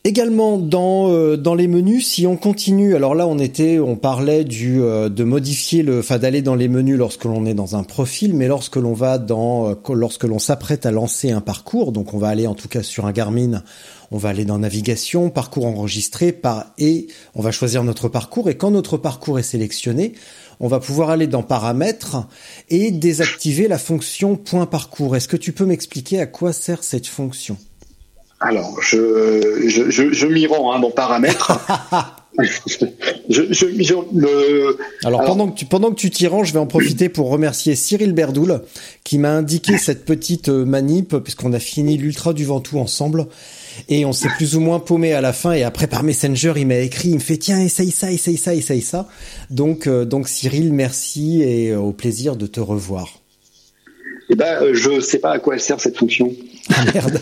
Également dans euh, dans les menus, si on continue, alors là on était, on parlait du euh, de modifier le, enfin d'aller dans les menus lorsque l'on est dans un profil, mais lorsque l'on va dans, euh, lorsque l'on s'apprête à lancer un parcours, donc on va aller en tout cas sur un Garmin, on va aller dans navigation, parcours enregistré, par et on va choisir notre parcours et quand notre parcours est sélectionné, on va pouvoir aller dans paramètres et désactiver la fonction point parcours. Est-ce que tu peux m'expliquer à quoi sert cette fonction? Alors, je, je, je, je m'y rends hein, dans paramètres. je, je, je- le- Alors, Alors- pendant que tu pendant que tu t'y rends, je vais en profiter pour remercier Cyril Berdoul qui m'a indiqué cette petite euh, manip puisqu'on a fini l'ultra du Ventoux ensemble et on s'est plus ou moins paumé à la fin et après par Messenger il m'a écrit il me fait tiens essaye ça essaye ça essaye ça donc euh, donc Cyril merci et euh, au plaisir de te revoir. eh ben, euh, je sais pas à quoi elle sert cette fonction. Ah merde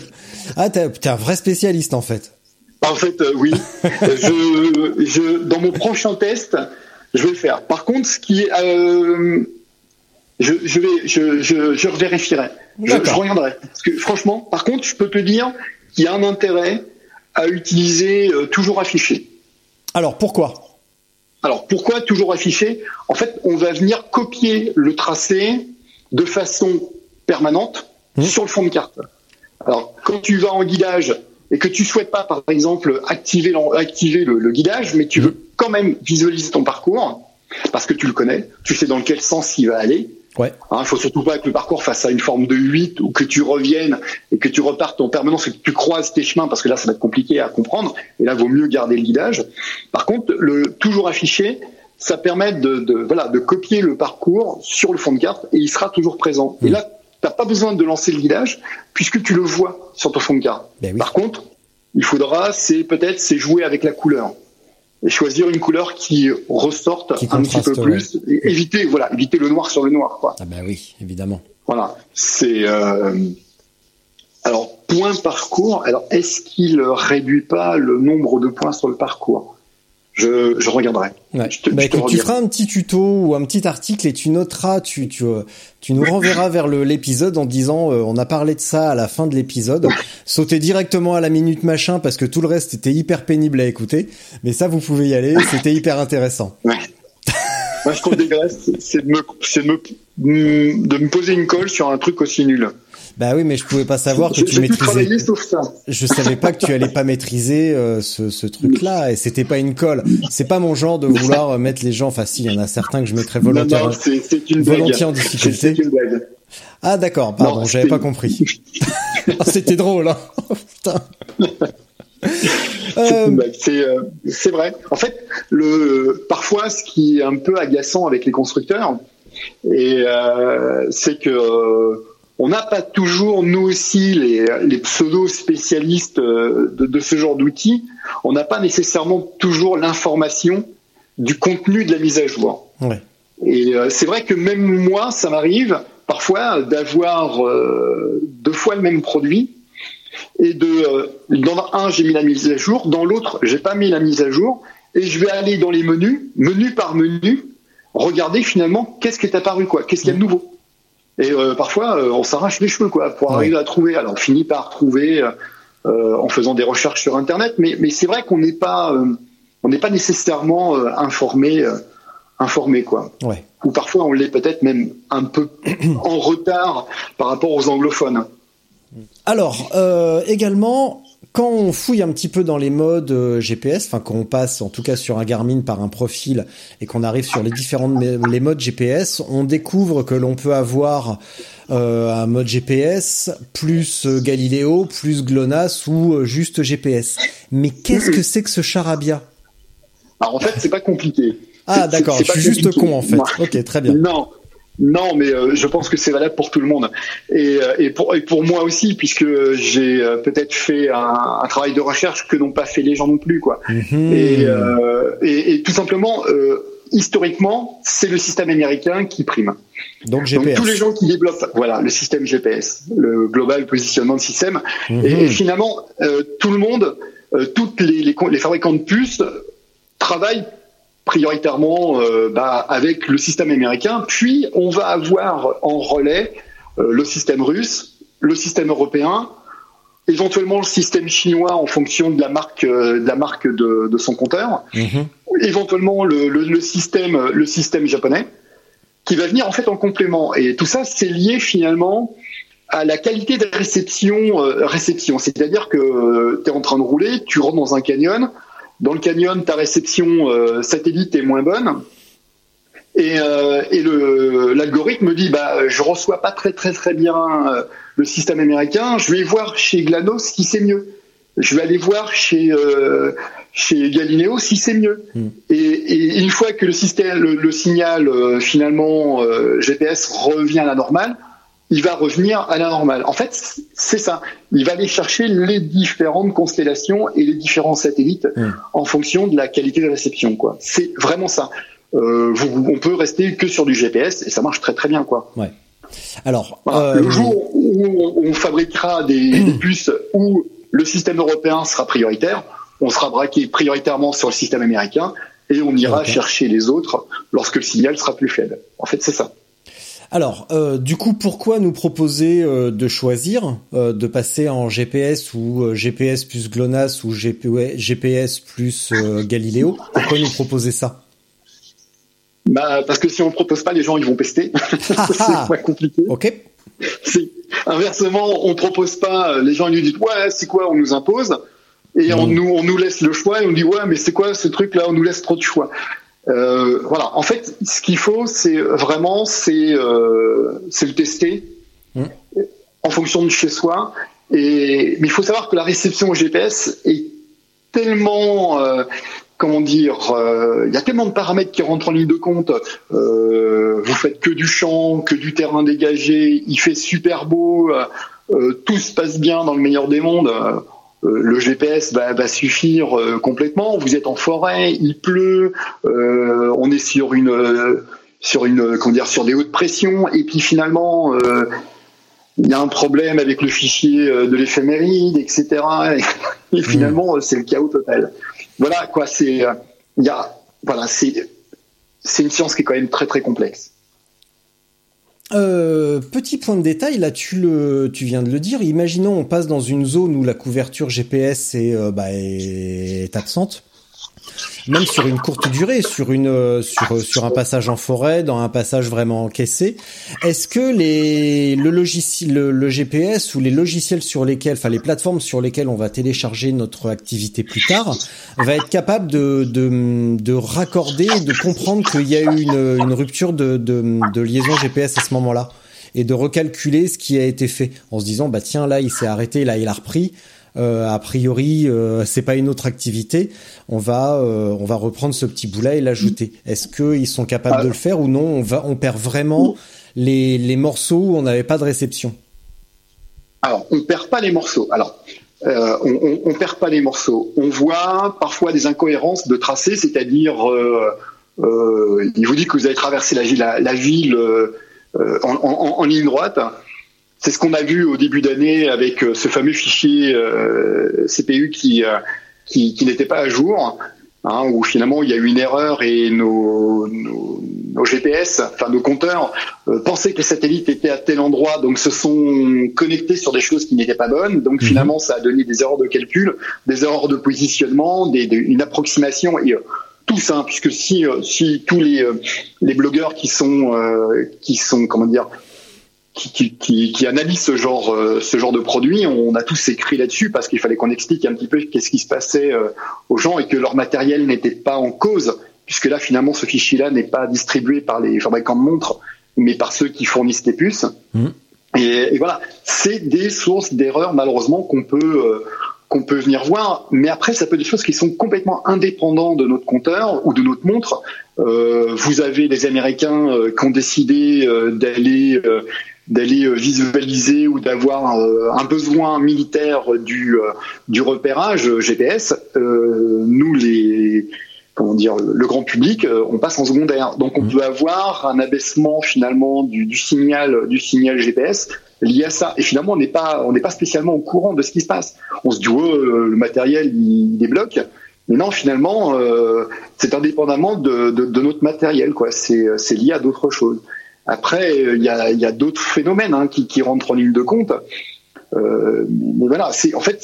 ah t'es un vrai spécialiste en fait. En fait, euh, oui. Je, je, dans mon prochain test, je vais le faire. Par contre, ce qui est, euh, je, je vais, je, je, je revérifierai. Je, je D'accord. reviendrai. Parce que franchement, par contre, je peux te dire qu'il y a un intérêt à utiliser euh, toujours affiché. Alors pourquoi? Alors pourquoi toujours affiché? En fait, on va venir copier le tracé de façon permanente Mmh. sur le fond de carte. Alors quand tu vas en guidage et que tu souhaites pas, par exemple, activer, le, le guidage, mais tu veux quand même visualiser ton parcours parce que tu le connais, tu sais dans quel sens il va aller. Ouais. Il faut surtout pas que le parcours fasse à une forme de 8 ou que tu reviennes et que tu repartes en permanence et que tu croises tes chemins parce que là ça va être compliqué à comprendre et là vaut mieux garder le guidage. Par contre, le toujours affiché, ça permet de, de voilà de copier le parcours sur le fond de carte et il sera toujours présent. Et là, t'as pas besoin de lancer le guidage puisque tu le vois sur ton fond de carte. Ben oui. Par contre, il faudra c'est peut-être c'est jouer avec la couleur et choisir une couleur qui ressorte Qui un petit peu plus et éviter voilà éviter le noir sur le noir quoi. Ah bah oui évidemment. Voilà, c'est alors point parcours. Alors est-ce qu'il réduit pas le nombre de points sur le parcours? Je, je, regarderai. Ouais. bah, tu feras un petit tuto ou un petit article et tu noteras, tu, tu, tu nous renverras vers l'épisode en disant on a parlé de ça à la fin de l'épisode. Sautez directement à la minute machin parce que tout le reste était hyper pénible à écouter. Mais ça, vous pouvez y aller. C'était hyper intéressant. Ouais. Moi, je trouve dégueulasse, c'est de me, de de me poser une colle sur un truc aussi nul. Bah oui, mais je pouvais pas savoir que tu maîtrisais. Sauf ça. Je savais pas que tu allais pas maîtriser euh, ce, ce truc-là, et c'était pas une colle. C'est pas mon genre de vouloir mettre les gens. Enfin, si, il y en a certains que je mettrais volontairement, volontiers en difficulté. Ah d'accord, pardon, j'avais pas compris. Ah, c'était drôle, hein. Putain. Euh... C'est vrai. En fait, le parfois, ce qui est un peu agaçant avec les constructeurs, et euh, c'est que on n'a pas toujours, nous aussi, les, les pseudo-spécialistes euh, de, de, ce genre d'outils, on n'a pas nécessairement toujours l'information du contenu de la mise à jour. Et euh, c'est vrai que même moi, ça m'arrive parfois d'avoir euh, deux fois le même produit et de dans un j'ai mis la mise à jour, dans l'autre j'ai pas mis la mise à jour et je vais aller dans les menus, menu par menu, regarder finalement qu'est-ce qui est apparu quoi, qu'est-ce qu'il y a de nouveau. Et euh, parfois, euh, on s'arrache les cheveux quoi pour arriver à trouver. Alors, on finit par trouver euh, en faisant des recherches sur Internet, mais, mais c'est vrai qu'on n'est pas on n'est pas nécessairement informé informé quoi. Ouais. Ou parfois on l'est peut-être même un peu en retard par rapport aux anglophones. Alors également quand on fouille un petit peu dans les modes euh, GPS, enfin quand on passe en tout cas sur un Garmin par un profil et qu'on arrive sur les différents les modes GPS, on découvre que l'on peut avoir euh, un mode GPS plus euh, Galileo plus GLONASS ou juste GPS. Mais qu'est-ce que c'est que ce charabia? Alors en fait, c'est pas compliqué. Ah d'accord, je suis juste con en fait. Ok, très bien. Non, non, mais euh, je pense que c'est valable pour tout le monde et, euh, et, pour, et pour moi aussi, puisque j'ai euh, peut-être fait un, un, travail de recherche que n'ont pas fait les gens non plus, quoi. Mhm. Et, et, et, tout simplement, historiquement, c'est le système américain qui prime. Donc GPS. tous les gens qui développent, voilà, le système GPS, le Global Positionnement de Système, mhm. et, finalement, tout le monde, toutes les, les, les fabricants de puces travaillent prioritairement euh, bah, avec le système américain, puis on va avoir en relais euh, le système russe, le système européen, éventuellement le système chinois en fonction de la marque, euh, de, la marque de, son compteur, mhm. éventuellement le, système, le système japonais, qui va venir en fait en complément. Et tout ça, c'est lié finalement à la qualité de réception, réception. C'est-à-dire que tu es en train de rouler, tu rentres dans un canyon, dans le canyon, ta réception euh, satellite est moins bonne. Et, euh, et l'algorithme me dit bah je reçois pas très très très bien euh, le système américain. Je vais voir chez GLaDOS qui c'est mieux. Je vais aller voir chez euh, chez Galileo si c'est mieux. Hmm. Et, et, une fois que le système le, le signal finalement GPS revient à la normale, il va revenir à la normale. En fait, c'est ça. Il va aller chercher les différentes constellations et les différents satellites mmh. en fonction de la qualité de réception. Quoi. C'est vraiment ça. Euh, vous, on peut rester que sur du GPS et ça marche très très bien. Quoi. Ouais. Alors, euh... le jour où on, fabriquera des, des, puces où le système européen sera prioritaire, on sera braqué prioritairement sur le système américain et on ira chercher les autres lorsque le signal sera plus faible. En fait, c'est ça. Alors, euh, du coup, pourquoi nous proposer euh, de choisir euh, de passer en GPS ou GPS plus GLONASS ou GPS plus Galileo? Pourquoi nous proposer ça? Bah, parce que si on propose pas, les gens ils vont pester. c'est pas compliqué. Ok. Inversement, on propose pas, les gens ils nous disent ouais c'est quoi, on nous impose et on nous on nous laisse le choix et on dit ouais mais c'est quoi ce truc là, on nous laisse trop de choix. Euh, voilà. En fait, ce qu'il faut, c'est vraiment, c'est euh, le tester mmh. en fonction de chez soi. Et mais il faut savoir que la réception au GPS est tellement euh, comment dire, il y a tellement de paramètres qui rentrent en ligne de compte. Vous faites que du champ, que du terrain dégagé, il fait super beau, tout se passe bien dans le meilleur des mondes. Euh, le GPS va, va suffire euh, complètement. Vous êtes en forêt, il pleut, euh, on est sur une sur une comment dire sur des hautes pressions. Et puis finalement il y a un problème avec le fichier de l'éphéméride etc et, finalement c'est le chaos total. Voilà quoi c'est il y a voilà c'est c'est une science qui est quand même très très complexe euh, petit point de détail, là tu le, tu viens de le dire. Imaginons on passe dans une zone où la couverture GPS est, euh, bah, est absente même sur une courte durée, sur une euh, sur sur un passage en forêt, dans un passage vraiment encaissé. Est-ce que les le logiciel le, GPS ou les logiciels sur lesquels, enfin les plateformes sur lesquelles on va télécharger notre activité plus tard, va être capable de de, de raccorder, de comprendre qu'il y a eu une, une rupture de, de de liaison GPS à ce moment-là et de recalculer ce qui a été fait en se disant bah tiens là il s'est arrêté, là il a repris. Euh, a priori, euh, c'est pas une autre activité. On va, euh, on va reprendre ce petit bout-là et l'ajouter. Est-ce qu'ils sont capables de le faire ou non? On perd vraiment les, les morceaux où on n'avait pas de réception. Alors, on perd pas les morceaux. Alors, on, perd pas les morceaux. On voit parfois des incohérences de tracé, c'est-à-dire, il vous dit que vous avez traversé la, ville en, ligne droite c'est ce qu'on a vu au début d'année avec euh, ce fameux fichier euh, CPU qui, euh, qui, qui n'était pas à jour, hein, où finalement il y a eu une erreur et nos, nos, nos GPS, enfin nos compteurs, pensaient que les satellites étaient à tel endroit, donc se sont connectés sur des choses qui n'étaient pas bonnes. Donc mhm. finalement, ça a donné des erreurs de calcul, des erreurs de positionnement, des, une approximation et tout ça, hein, puisque si, si tous les, les blogueurs qui sont, qui sont, comment dire, qui, qui, qui, analyse ce genre, euh, ce genre de produit. On a tous écrit là-dessus parce qu'il fallait qu'on explique un petit peu qu'est-ce qui se passait euh, aux gens et que leur matériel n'était pas en cause, puisque là, finalement, ce fichier-là n'est pas distribué par les fabricants de montres, mais par ceux qui fournissent les puces. Mmh. Et, et, voilà, c'est des sources d'erreurs, malheureusement, qu'on peut... Euh, qu'on peut venir voir, mais après ça peut être des choses qui sont complètement indépendantes de notre compteur ou de notre montre. Vous avez des Américains qui ont décidé d'aller d'aller euh, visualiser ou d'avoir euh, un besoin militaire du, euh, du repérage GPS, nous les comment dire le grand public, on passe en secondaire. Donc on mmh. peut avoir un abaissement finalement du, du, signal du signal GPS lié à ça. Et finalement on n'est pas on n'est pas spécialement au courant de ce qui se passe. On se dit oh, le matériel il débloque. Mais non, finalement, c'est indépendamment de, de, de, notre matériel, quoi. C'est lié à d'autres choses. Après, il y a, d'autres phénomènes hein, qui, rentrent en ligne de compte. Euh, mais voilà, c'est en fait,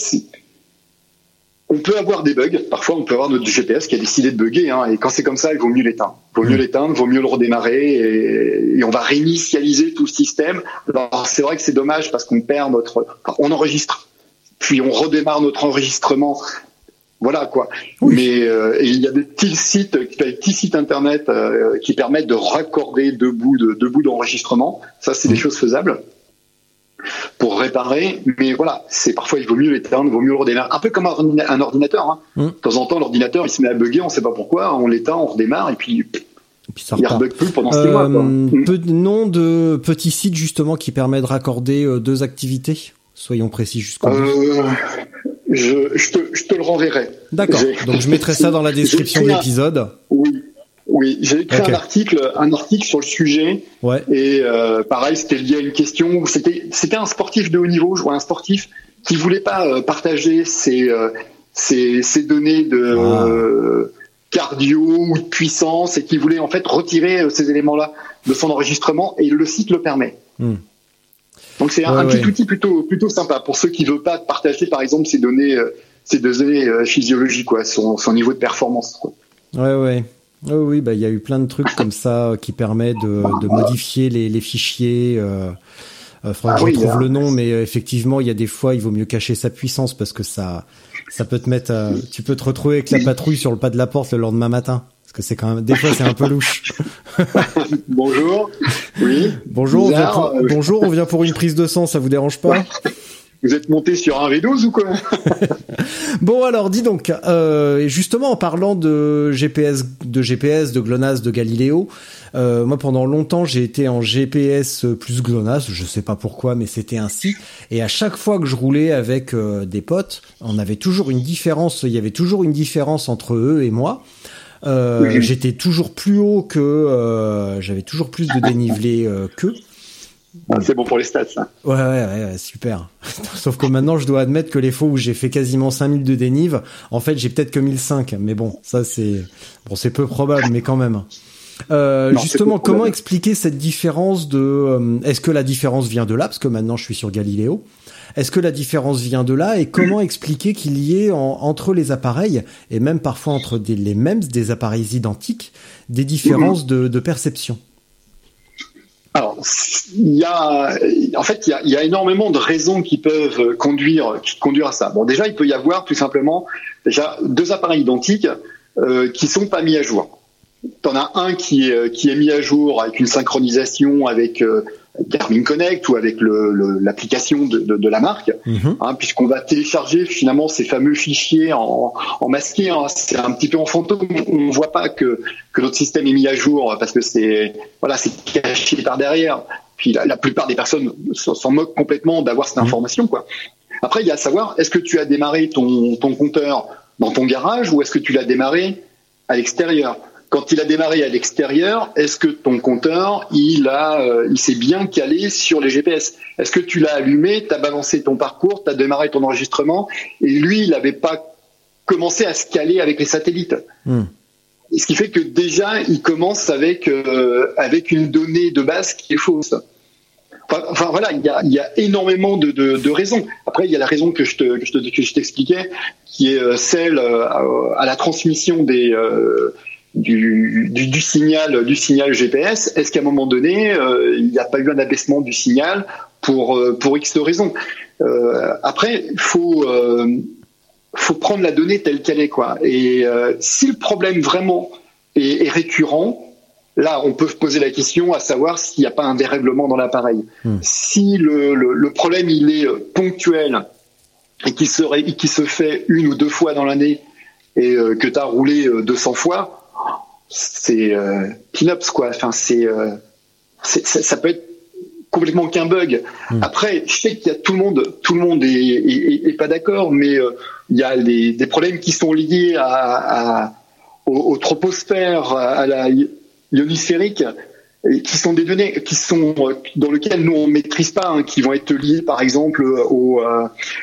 on peut avoir des bugs. Parfois, on peut avoir notre GPS qui a décidé de bugger. Hein, et quand c'est comme ça, il vaut mieux l'éteindre. Il vaut mieux mmh. l'éteindre, il vaut mieux le redémarrer et, on va réinitialiser tout le système. Alors, c'est vrai que c'est dommage parce qu'on perd notre, on enregistre, puis on redémarre notre enregistrement voilà quoi. Mais euh, il y a des petits sites, des petits sites internet euh, qui permettent de raccorder deux bouts de deux bouts d'enregistrement. Ça, c'est des choses faisables pour réparer. Mais voilà, c'est parfois il vaut mieux l'éteindre, il vaut mieux le redémarrer. Un peu comme un, ordinateur. Hein. Mmh. De temps en temps, l'ordinateur il se met à bugger, on ne sait pas pourquoi. On l'éteint, on redémarre et puis. puis ça il rebug plus pendant six mois. Euh, peu de nom de petits sites justement qui permettent de raccorder deux activités. Soyons précis jusqu'au bout. Je, te, je, te, le renverrai. D'accord. Donc je mettrai ça dans la description de l'épisode. Oui. Oui, j'ai écrit un article, un article sur le sujet. Ouais. Et euh, pareil, c'était lié à une question. C'était, c'était un sportif de haut niveau, je vois un sportif qui voulait pas euh, partager ses, euh, ses, ses, données de ah. cardio ou de puissance et qui voulait en fait retirer ces éléments-là de son enregistrement. Et le site le permet. Hmm. Donc c'est un, petit outil plutôt plutôt sympa pour ceux qui veulent pas partager par exemple ces données euh, ces données euh, physiologiques quoi, son, son niveau de performance. Quoi. Ouais ouais. oui, bah il y a eu plein de trucs comme ça qui permettent de, de modifier les, les fichiers. Euh, euh faudra que ah je retrouve le nom, mais effectivement, il y a des fois, il vaut mieux cacher sa puissance parce que ça, ça peut te mettre, tu peux te retrouver avec la patrouille sur le pas de la porte le lendemain matin que c'est quand même des fois c'est un peu louche. bonjour. Oui. Bonjour. On bonjour. On vient pour une prise de sang. Ça vous dérange pas? Vous êtes monté sur un V12 ou quoi? Bon alors, dis donc. Euh, justement, en parlant de GPS, de GPS, de GLONASS, de Galileo, euh, moi pendant longtemps j'ai été en GPS plus GLONASS. Je sais pas pourquoi, mais c'était ainsi. Et à chaque fois que je roulais avec euh, des potes, on avait toujours une différence. Il y avait toujours une différence entre eux et moi. Euh, J'étais toujours plus haut que, euh, j'avais toujours plus de dénivelé euh, qu'eux. Ah, c'est bon pour les stats, ça. Ouais, ouais, ouais, super. Sauf que maintenant, je dois admettre que les fois où j'ai fait quasiment 5000 de dénive, en fait, j'ai peut-être que 1005. Mais bon, ça, c'est, bon, c'est peu probable, mais quand même. Euh, justement, comment expliquer cette différence de, euh, est-ce que la différence vient de là? Parce que maintenant, je suis sur Galiléo. Est-ce que la différence vient de là et comment expliquer qu'il y ait entre les appareils et même parfois entre les mêmes des appareils identiques des différences de, perception? Alors, il y a, en fait, il y a, énormément de raisons qui peuvent conduire à ça. Bon, déjà, il peut y avoir tout simplement déjà deux appareils identiques euh, qui sont pas mis à jour. T'en as un qui est, qui est mis à jour avec une synchronisation avec euh, Garmin Connect ou avec l'application le, de, de, de, la marque, mhm. hein, puisqu'on va télécharger finalement ces fameux fichiers en, en masqué. Hein, c'est un petit peu en fantôme. On ne voit pas que, que notre système est mis à jour parce que c'est voilà, c'est caché par derrière. Puis la, la plupart des personnes s'en moquent complètement d'avoir cette mhm. information. Quoi. Après, il y a à savoir, est-ce que tu as démarré ton, ton compteur dans ton garage ou est-ce que tu l'as démarré à l'extérieur? Quand il a démarré à l'extérieur, est-ce que ton compteur, il a, euh, il s'est bien calé sur les GPS Est-ce que tu l'as allumé, tu as balancé ton parcours, tu as démarré ton enregistrement, et lui, il n'avait pas commencé à se caler avec les satellites? Hmm. Ce qui fait que déjà, il commence avec, euh, avec une donnée de base qui est fausse. Enfin, voilà, il y a, y a énormément de, de, de, raisons. Après, il y a la raison que je te, que je t'expliquais, qui est euh, celle à, la transmission des, du, du, du, signal du signal GPS Est-ce qu'à un moment donné, euh, il n'y a pas eu un abaissement du signal pour euh, pour X raisons euh, Après, il faut faut prendre la donnée telle qu'elle est quoi. Et si le problème vraiment est, est, récurrent, là, on peut poser la question à savoir s'il n'y a pas un dérèglement dans l'appareil. Hmm. Si le, le, le, problème il est ponctuel et qui serait qui se fait une ou deux fois dans l'année et que tu as roulé 200 fois, c'est euh, quoi. Enfin, c'est, euh, ça, peut être complètement qu'un bug. Hmm. Après, je sais qu'il y a tout le monde, tout le monde est, pas d'accord, mais euh, il y a des problèmes qui sont liés à, au, troposphère, à la ionosphérique, qui sont des données qui sont dans lesquelles nous on maîtrise pas, hein, qui vont être liées par exemple aux,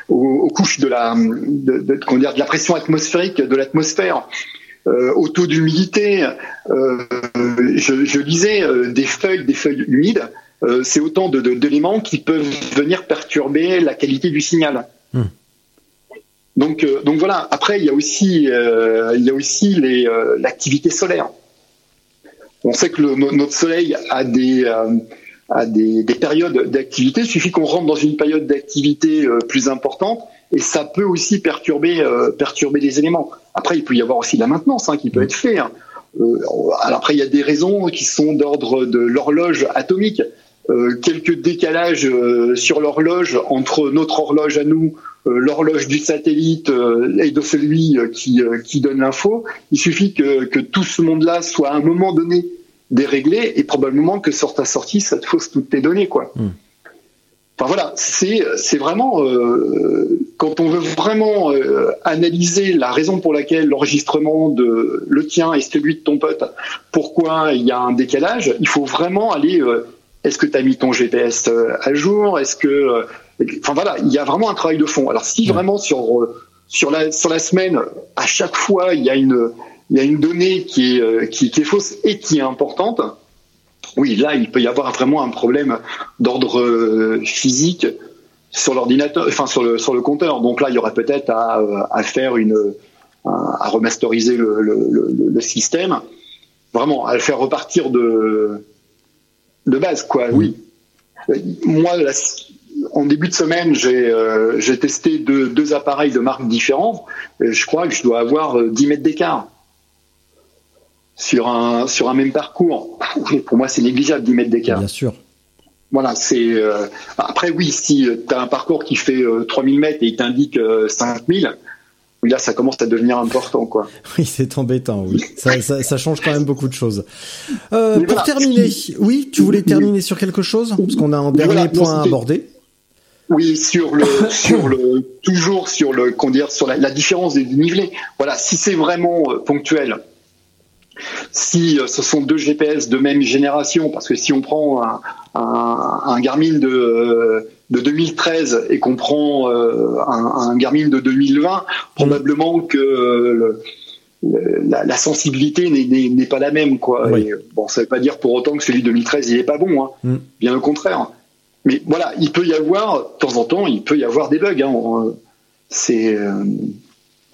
aux, couches de la de, de, dire, de la pression atmosphérique de l'atmosphère euh, au taux d'humidité. Euh, je, je, lisais euh, des feuilles, des feuilles humides. Euh, c'est autant d'éléments de, qui peuvent venir perturber la qualité du signal. Hmm. Donc, donc voilà. Après, il y a aussi, il y a aussi l'activité solaire. On sait que le, notre Soleil a des à des, des, périodes d'activité. Il suffit qu'on rentre dans une période d'activité plus importante et ça peut aussi perturber euh, perturber les éléments. Après, il peut y avoir aussi de la maintenance hein, qui peut être fait. Hein. Euh, après, il y a des raisons qui sont d'ordre de l'horloge atomique. Euh, quelques décalages sur l'horloge entre notre horloge à nous, l'horloge du satellite et de celui qui, qui donne l'info. Il suffit que, que tout ce monde-là soit à un moment donné déréglé et probablement que sur ta sortie, ça te fausse toutes tes données, quoi. Hmm. Enfin voilà, c'est c'est vraiment euh, quand on veut vraiment euh, analyser la raison pour laquelle l'enregistrement de le tien et celui de ton pote, pourquoi il y a un décalage, il faut vraiment aller. Euh, est-ce que tu as mis ton GPS à jour? Est-ce que enfin voilà, il y a vraiment un travail de fond. Alors si vraiment sur sur la sur la semaine, à chaque fois il y a une il y a une donnée qui est qui, qui est fausse et qui est importante oui, là, il peut y avoir vraiment un problème d'ordre euh, physique sur l'ordinateur, enfin sur le sur le compteur. Donc là, il y aurait peut-être à, euh, à, faire une à remasteriser le, le, le, système, vraiment à le faire repartir de de base, quoi. Oui. Moi, en début de semaine, j'ai euh, j'ai testé deux, deux appareils de marques différentes. je crois que je dois avoir 10 mètres d'écart sur un sur un même parcours, pour moi c'est négligeable 10 mètres d'écart. Bien sûr. Voilà, c'est euh, après oui, si tu as un parcours qui fait 3000 euh, mètres et il t'indique 5000, euh, là ça commence à devenir important quoi. Oui, c'est embêtant, oui. Ça, ça, ça, change quand même beaucoup de choses. pour terminer, oui, tu voulais terminer sur quelque chose? Parce qu'on a un dernier point à aborder. Oui, sur le, sur le, toujours sur le, qu'on sur la, la différence des nivelés. Voilà, si c'est vraiment ponctuel, si euh, ce sont deux GPS de même génération, parce que si on prend un, un, Garmin de, de 2013 et qu'on prend euh, un, un, Garmin de 2020, probablement que le, la, la, sensibilité n'est pas la même, quoi. bon, ça veut pas dire pour autant que celui de 2013 il est pas bon, hein. Mm. bien au contraire. Mais voilà, il peut y avoir, de temps en temps, il peut y avoir des bugs. Hein. C'est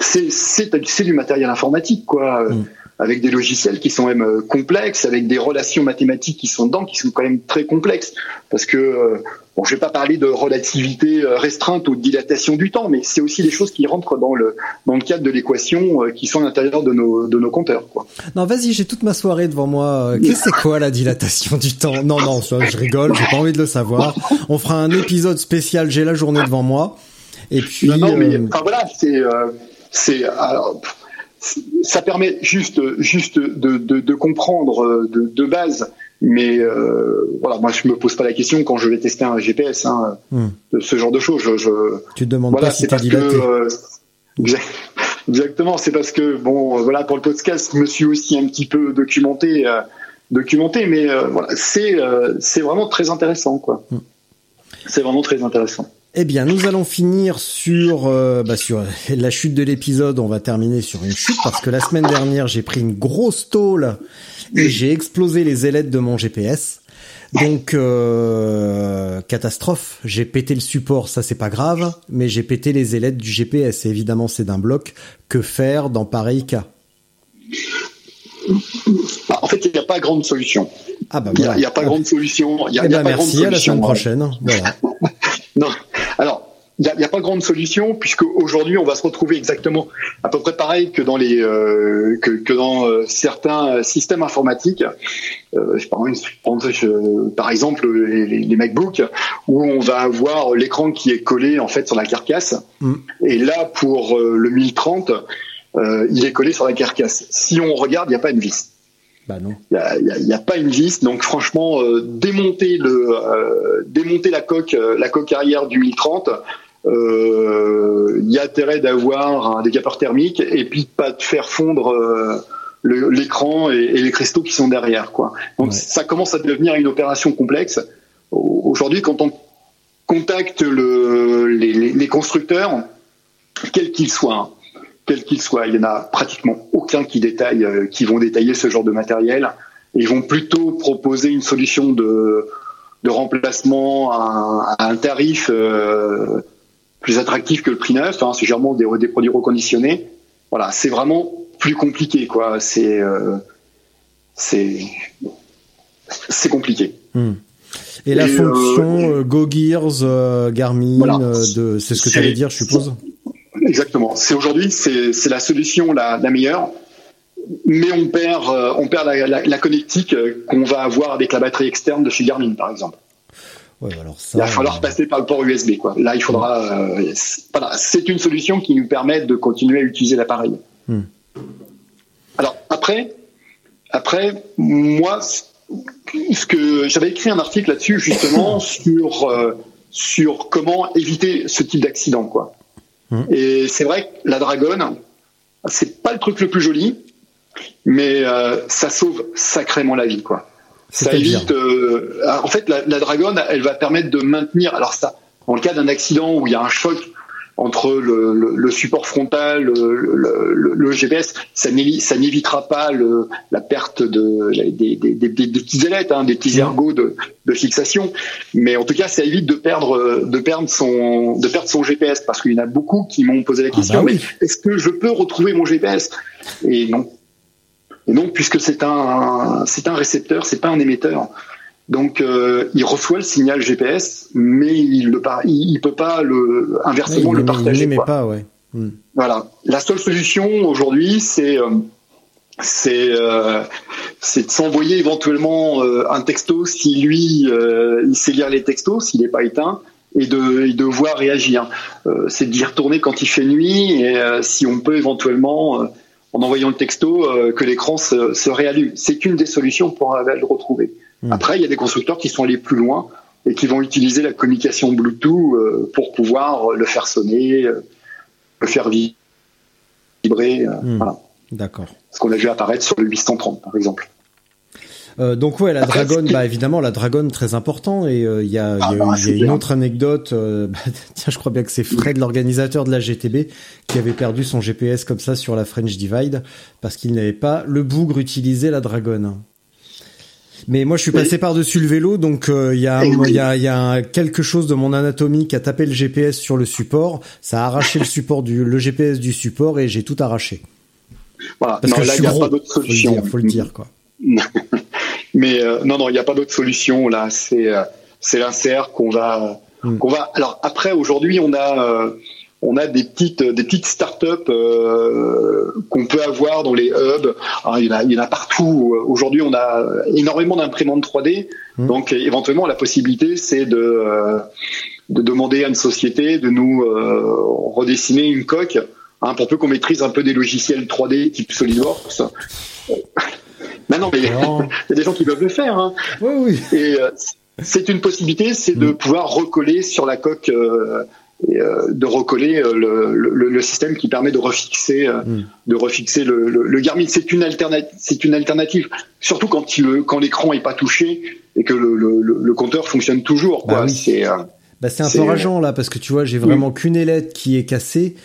c'est du matériel informatique, quoi. Mm avec des logiciels qui sont même euh, complexes, avec des relations mathématiques qui sont dedans, qui sont quand même très complexes. Parce que, euh, bon, je vais pas parler de relativité euh, restreinte ou de dilatation du temps, mais c'est aussi des choses qui rentrent dans le, dans le cadre de l'équation qui sont à l'intérieur de nos, de nos compteurs. Quoi. Non, vas-y, j'ai toute ma soirée devant moi. Qu'est-ce que c'est quoi la dilatation du temps? Non, non, je rigole, j'ai pas envie de le savoir. On fera un épisode spécial, j'ai la journée devant moi. Et puis... Non, non mais enfin, voilà, c'est... c'est alors, ça permet juste, juste de, de, de comprendre de, de, base. Mais euh, voilà, moi je me pose pas la question quand je vais tester un GPS, hein, hmm. de ce genre de choses. Je, je tu te demandes pas si t'as dilaté. Que, euh, exactement, c'est parce que bon, voilà, pour le podcast, je me suis aussi un petit peu documenté, euh, documenté, mais euh, voilà, c'est c'est vraiment très intéressant, quoi. Hmm. C'est vraiment très intéressant. Eh bien, nous allons finir sur, euh, bah, sur la chute de l'épisode. On va terminer sur une chute parce que la semaine dernière, j'ai pris une grosse tôle et j'ai explosé les ailettes de mon GPS. Donc euh, catastrophe, j'ai pété le support, ça c'est pas grave, mais j'ai pété les ailettes du GPS. Et évidemment, c'est d'un bloc. Que faire dans pareil cas? Bah, En fait, il n'y a pas grande solution. Ah bah Il n'y a, pas grande solution. Il a, eh ben, merci à la semaine prochaine. Voilà. non. Alors, il n'y a, a, pas grande solution puisque aujourd'hui on va se retrouver exactement à peu près pareil que dans les euh, que, que, dans euh, certains systèmes informatiques. Euh, je prends, je, par exemple les, les, MacBooks où on va avoir l'écran qui est collé en fait sur la carcasse mm. et là pour euh, le 1030 euh, il est collé sur la carcasse. Si on regarde, il n'y a pas une vis. Bah non. Il n'y a, a, pas une vis, donc franchement, euh, démonter le, euh, démonter la coque, euh, la coque arrière du 1030, il y a intérêt d'avoir un décapeur thermique et puis pas de faire fondre l'écran et, les cristaux qui sont derrière, quoi. Donc ça commence à devenir une opération complexe. Aujourd'hui, quand on contacte le, les, les constructeurs, quels qu'ils soient, quel qu'il soit. Il y en a pratiquement aucun qui détaille, euh, qui vont détailler ce genre de matériel. Ils vont plutôt proposer une solution de, de remplacement à, un tarif euh, plus attractif que le prix neuf. Hein, c'est généralement des, des, produits reconditionnés. Voilà, c'est vraiment plus compliqué, quoi. C'est euh, c'est c'est compliqué. Hmm. Et, la fonction Go Gears Garmin, de, c'est ce que tu allais dire, je suppose? Exactement. C'est aujourd'hui, c'est la solution la, la, meilleure, mais on perd, euh, on perd la, la, la connectique euh, qu'on va avoir avec la batterie externe de chez Garmin, par exemple. Ouais, alors ça, il va falloir euh, passer par le port USB. Quoi. Là, il faudra. voilà, c'est une solution qui nous permet de continuer à utiliser l'appareil. Hmm. Alors après, après, moi, ce que j'avais écrit un article là-dessus justement sur sur comment éviter ce type d'accident, quoi. Mmh. Et c'est vrai que la dragonne, c'est pas le truc le plus joli, mais euh, ça sauve sacrément la vie, quoi. Ça évite. Euh, en fait, la, la dragonne, elle va permettre de maintenir. Alors ça, dans le cas d'un accident où il y a un choc entre le, le, le support frontal, le, le GPS, ça n'évitera pas la perte de, des, des, des, des petits ailettes, hein, des petits ergots de, de, fixation. Mais en tout cas, ça évite de perdre, de perdre son, de perdre son GPS parce qu'il y en a beaucoup qui m'ont posé la ah question. Bah mais est-ce que je peux retrouver mon GPS Et non. Et non, puisque c'est un, c'est un récepteur, c'est pas un émetteur. Donc, euh, il reçoit le signal GPS, mais il ne il, peut pas le inversement le partager. Il pas, ouais. Hmm. Voilà. La seule solution aujourd'hui, c'est euh, c'est euh, de s'envoyer éventuellement un texto si lui il sait lire les textos, s'il n'est pas éteint, et de, et de voir réagir. c'est d'y retourner quand il fait nuit et si on peut éventuellement en envoyant le texto que l'écran se, se réallume. C'est une des solutions pour le retrouver. Hmm. Après, il y a des constructeurs qui sont allés plus loin et qui vont utiliser la communication Bluetooth euh, pour pouvoir le faire sonner, euh, le faire vibrer. Euh, hmm. Voilà. D'accord. Ce qu'on a vu apparaître sur le 830 par exemple. Euh, donc ouais, la Dragon, bah évidemment la Dragon très important et il y a, Ah, y a, bah, y a c'est une autre anecdote. euh, bah, tiens, je crois bien que c'est Fred, l'organisateur de la GTB, qui avait perdu son GPS comme ça sur la French Divide parce qu'il n'avait pas le bougre utilisé la Dragon. Mais moi, je suis Oui. passé par-dessus le vélo, donc euh, il y a, oui. il y a, il y a un- quelque chose de mon anatomie qui a tapé le GPS sur le support. Ça a arraché le support du, le GPS du support et j'ai tout arraché. Voilà. Parce non, que là, il n'y a gros. pas d'autre Faut le solution. dire, faut le dire quoi. Mais euh, non, non, il n'y a pas d'autre solution. Là, c'est euh, c'est l'insert qu'on va Mm. qu'on va. Alors après, aujourd'hui, on a on a des petites des petites startups euh, qu'on peut avoir dans les hubs. Alors, il y en a il y en a partout. Aujourd'hui, on a énormément d'imprimantes 3D. Mm. Donc éventuellement, la possibilité, c'est de euh, de demander à une société de nous euh, redessiner une coque. Hein, pour peu qu'on maîtrise un peu des logiciels 3D type SolidWorks. Mais non, mais il y a des gens qui peuvent le faire. Hein. oui, oui. Et euh, c'est une possibilité, c'est de pouvoir recoller sur la coque, euh, et, euh, de recoller euh, le, le, le système qui permet de refixer, euh, Mm. de refixer le, le, le Garmin. C'est une alternative, c'est une alternative. Surtout quand il, quand l'écran est pas touché et que le, le, le- le compteur fonctionne toujours. Bah Quoi. oui. C'est euh, Bah c'est un peu rageant là parce que tu vois j'ai vraiment qu'une ailette qui est cassée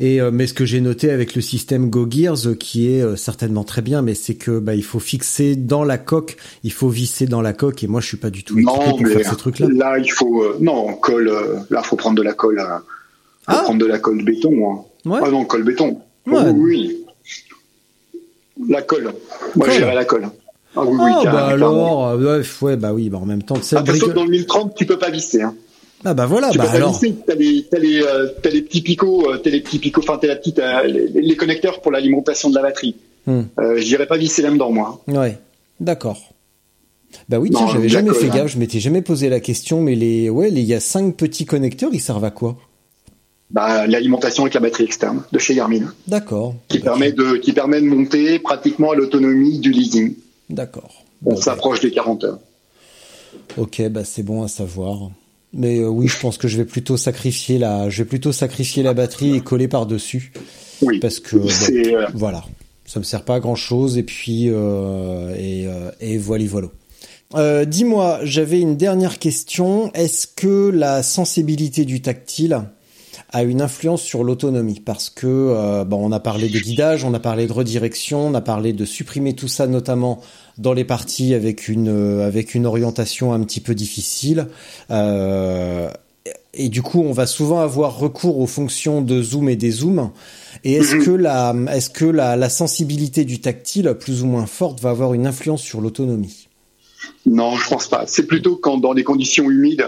et euh, mais ce que j'ai noté avec le système Go Gears euh, qui est euh, certainement très bien mais c'est que bah il faut fixer dans la coque il faut visser dans la coque et moi je suis pas du tout équipé non, pour mais faire ces trucs là il faut non on colle. là, faut prendre de la colle. faut Ah. prendre de la colle béton. hein. ouais Ah non, colle béton. Ouais. Oui, oui. La colle. Moi, Colle. j'irais la colle. Ah oui, oui, Ah, carrément, bah alors ouais, ouais bah oui bah en même temps tu sais Ah, le perso, brico- dans le 1030, tu peux pas visser. Hein. Ah bah voilà tu bah alors. T'as les, t'as les, euh, t'as les petits picots, euh, t'as les petits picots, enfin, t'as la petite, euh, les, les connecteurs pour l'alimentation de la batterie. Hmm. Euh, je dirais pas visser là-dedans, moi. ouais d'accord bah oui tiens Non, j'avais jamais fait hein. gaffe je m'étais jamais posé la question mais les ouais les il y a cinq petits connecteurs ils servent à quoi? Bah, l'alimentation avec la batterie externe de chez Garmin, d'accord qui permet de, qui permet de monter pratiquement à l'autonomie du leasing. d'accord On bah, s'approche des 40 heures. Ok, bah c'est bon à savoir. Mais euh, oui, je pense que je vais plutôt sacrifier la, je vais plutôt sacrifier la batterie et coller par dessus Oui. parce que bon, euh, voilà, ça me sert pas à grand chose et puis euh, et euh, et voilà voilà. Euh, Dis-moi, j'avais une dernière question. Est-ce que la sensibilité du tactile a une influence sur l'autonomie Parce que euh, bon, on a parlé de guidage, on a parlé de redirection, on a parlé de supprimer tout ça, notamment dans les parties avec une euh, avec une orientation un petit peu difficile. Euh, et du coup, on va souvent avoir recours aux fonctions de zoom et des zooms. Et est-ce que la est-ce que la, la sensibilité du tactile, plus ou moins forte, va avoir une influence sur l'autonomie? Non, je pense pas. C'est plutôt quand dans des conditions humides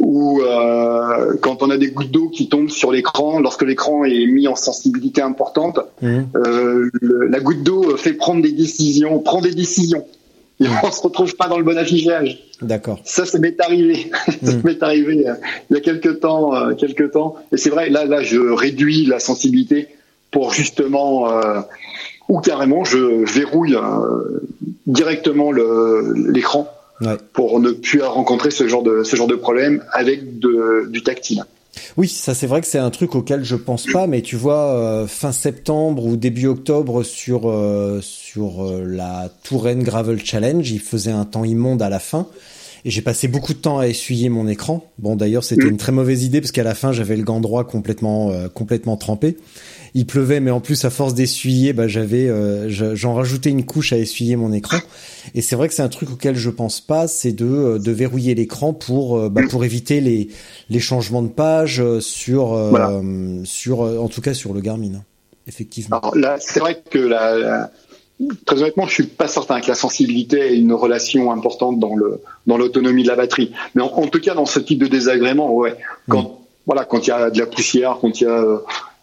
ou euh, quand on a des gouttes d'eau qui tombent sur l'écran, lorsque l'écran est mis en sensibilité importante, Mhm. euh, le- la goutte d'eau fait prendre des décisions, prend des décisions. Et on se retrouve pas dans le bon affichage. D'accord. Ça, ça m'est arrivé. ça Mm. m'est arrivé euh, il y a quelques temps, euh, quelques temps. Et c'est vrai, là, là, je réduis la sensibilité pour justement, euh, ou carrément, je verrouille directement l'écran Ouais. pour ne plus rencontrer ce genre de ce genre de problème avec de, du tactile. Oui, ça c'est vrai que c'est un truc auquel je pense pas, mais tu vois, euh, fin septembre ou début octobre sur euh, sur euh, la Touraine Gravel Challenge, il faisait un temps immonde à la fin. Et j'ai passé beaucoup de temps à essuyer mon écran. Bon, d'ailleurs, c'était Mm. une très mauvaise idée parce qu'à la fin, j'avais le gant droit complètement, complètement trempé. Il pleuvait, mais en plus, à force d'essuyer, bah, j'avais, euh, je- j'en rajoutais une couche à essuyer mon écran. Et c'est vrai que c'est un truc auquel je pense pas, c'est de, euh, de verrouiller l'écran pour, euh, bah, pour éviter les, les changements de page sur, Voilà. sur, en tout cas sur le Garmin. Effectivement. Alors là, c'est vrai que la, la- très honnêtement, je suis pas certain que la sensibilité ait une relation importante dans le dans l'autonomie de la batterie. Mais en, en tout cas, dans ce type de désagrément, ouais. Quand voilà, quand il y a de la poussière, quand il y a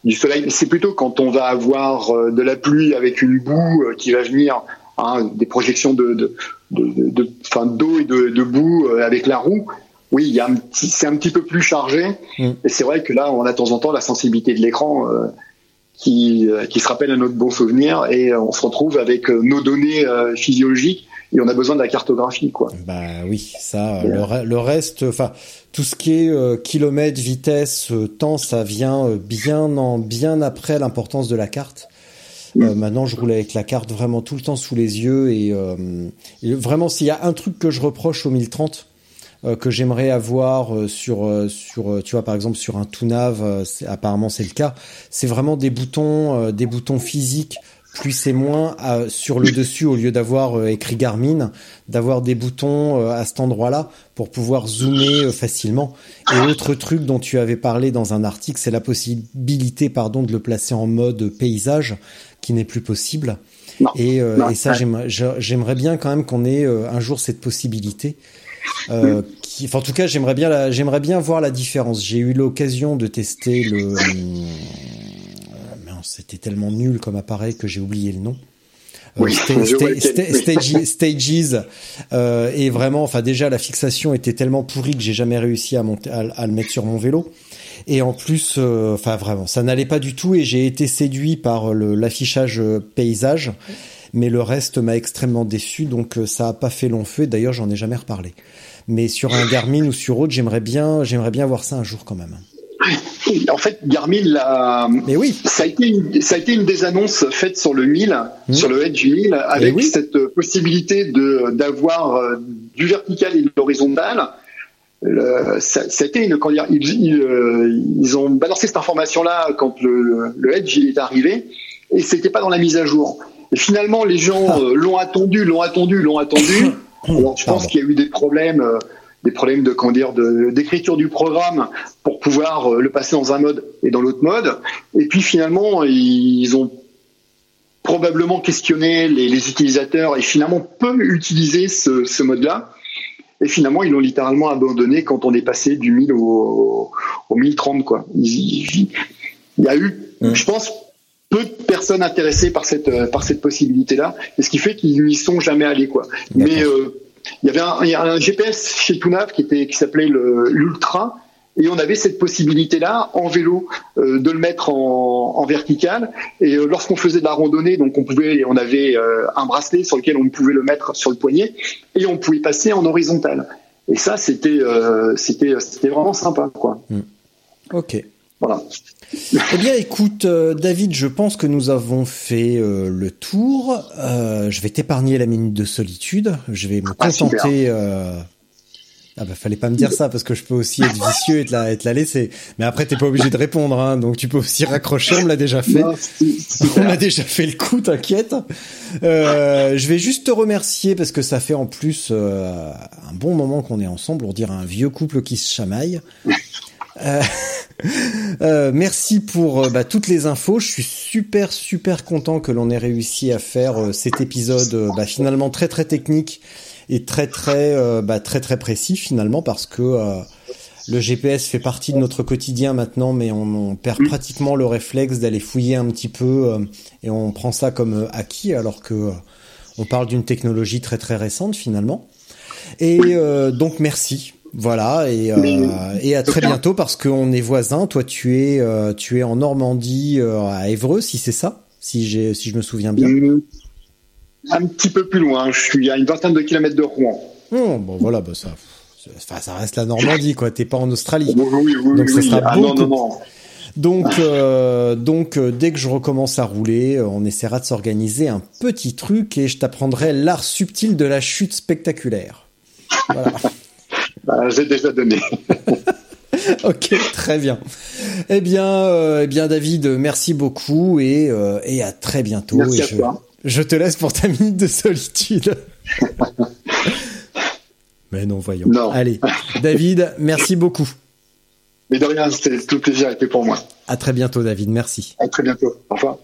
du soleil, c'est plutôt quand on va avoir euh, de la pluie avec une boue euh, qui va venir, hein, des projections de de d'eau et de, boue euh, avec la roue. Oui, il y a un petit, c'est un petit peu plus chargé. Mm. Et c'est vrai que là, on a de temps en temps la sensibilité de l'écran. euh, qui, euh, qui se rappelle à notre bon souvenir et on se retrouve avec nos données euh, physiologiques et on a besoin de la cartographie quoi. Bah oui, ça, euh, le, re- le reste, enfin, tout ce qui est euh, kilomètres, vitesse, euh, temps, ça vient euh, bien en, bien après l'importance de la carte. Euh, maintenant, je roule avec la carte vraiment tout le temps sous les yeux et, euh, et vraiment, s'il y a un truc que je reproche au 1030 euh, que j'aimerais avoir euh, sur euh, sur tu vois par exemple sur un Tunav, apparemment c'est le cas, c'est vraiment des boutons des boutons physiques plus et moins sur le dessus au lieu d'avoir écrit Garmin, d'avoir des boutons à cet endroit-là pour pouvoir zoomer facilement. Et autre truc dont tu avais parlé dans un article, c'est la possibilité pardon de le placer en mode paysage qui n'est plus possible. et, et, ça, j'aimerais bien quand même qu'on ait un jour cette possibilité. Euh, qui, enfin, en tout cas, j'aimerais bien, j'aimerais bien voir la différence. J'ai eu l'occasion de tester le. C'était tellement nul comme appareil que j'ai oublié le nom. Euh, stages, euh, et vraiment, enfin déjà la fixation était tellement pourrie que j'ai jamais réussi à, monter, à, le mettre sur mon vélo. Et en plus, euh, enfin vraiment, ça n'allait pas du tout et j'ai été séduit par l'affichage paysage mais le reste m'a extrêmement déçu, donc ça a pas fait long feu. D'ailleurs, j'en ai jamais reparlé. Mais sur un Garmin ou sur autre, j'aimerais bien, j'aimerais bien voir ça un jour quand même. En fait, Garmin, la... Mais oui. ça, a été une, ça a été une des annonces faites sur le 1000, mmh. sur le Edge 1000, avec cette possibilité de d'avoir euh, du vertical et de l'horizontal. ça, a été une, quand ils, euh, ils, ont balancé cette information-là quand le, le Edge il est arrivé, et c'était pas dans la mise à jour. Et finalement, les gens ah. euh, l'ont attendu, l'ont attendu, l'ont attendu. Alors, je pense qu'il y a eu des problèmes, euh, des problèmes de comment dire, d'écriture du programme pour pouvoir euh, le passer dans un mode et dans l'autre mode. Et puis finalement, ils ont probablement questionné les, utilisateurs et finalement peu utilisé ce, mode-là. Et finalement, ils l'ont littéralement abandonné quand on est passé du 1000 au, au 1030. Quoi. il y a eu, mmh. je pense, peu de personnes intéressées par cette par cette possibilité là et ce qui fait qu'ils n'y sont jamais allés quoi mais euh, il y avait un, un, GPS chez Tunav qui était qui s'appelait l'Ultra. Et on avait cette possibilité là en vélo euh, de le mettre en, en vertical. Et lorsqu'on faisait de la randonnée donc on pouvait on avait un bracelet sur lequel on pouvait le mettre sur le poignet et on pouvait passer en horizontal. Et ça c'était c'était c'était vraiment sympa quoi. Hmm. ok. Voilà eh bien, écoute, euh, David, je pense que nous avons fait euh, le tour. Euh, je vais t'épargner la minute de solitude. Je vais me ah, contenter. Ah bah fallait pas me dire ça parce que je peux aussi être vicieux et te la, et te la laisser. Mais après t'es pas obligé de répondre, hein, donc tu peux aussi raccrocher. On me l'a déjà fait. on a déjà fait le coup, t'inquiète. je vais juste te remercier parce que ça fait en plus un bon moment qu'on est ensemble. On dirait un vieux couple qui se chamaille. Euh, euh, merci pour euh, bah, toutes les infos. Je suis super super content que l'on ait réussi à faire cet épisode bah, finalement très très technique et très très bah, très très précis finalement parce que le GPS fait partie de notre quotidien maintenant, mais on, perd pratiquement le réflexe d'aller fouiller un petit peu et on prend ça comme acquis alors que on parle d'une technologie très très récente finalement. Et donc merci, voilà et, euh, et à très bientôt parce qu'on est voisins. Toi tu es euh, tu es en Normandie euh, à Évreux si c'est ça si j'ai si je me souviens bien. Un petit peu plus loin. Je suis à une vingtaine de kilomètres de Rouen. Oh, bon voilà bah ça enfin ça reste la Normandie quoi. T'es pas en Australie. Oui, oui, donc ça sera ah, non, non, non. Donc, euh, donc dès que je recommence à rouler, on essaiera de s'organiser un petit truc et je t'apprendrai l'art subtil de la chute spectaculaire. Voilà. Bah, j'ai déjà donné. ok, très bien. Eh bien, euh, eh bien, David, merci beaucoup et, euh, et à très bientôt. Merci et à je, toi. je te laisse pour ta minute de solitude. Mais non, voyons. Non. Allez, David, merci beaucoup. Mais de rien, c'était tout plaisir était pour moi. À très bientôt, David. Merci. À très bientôt. Au revoir.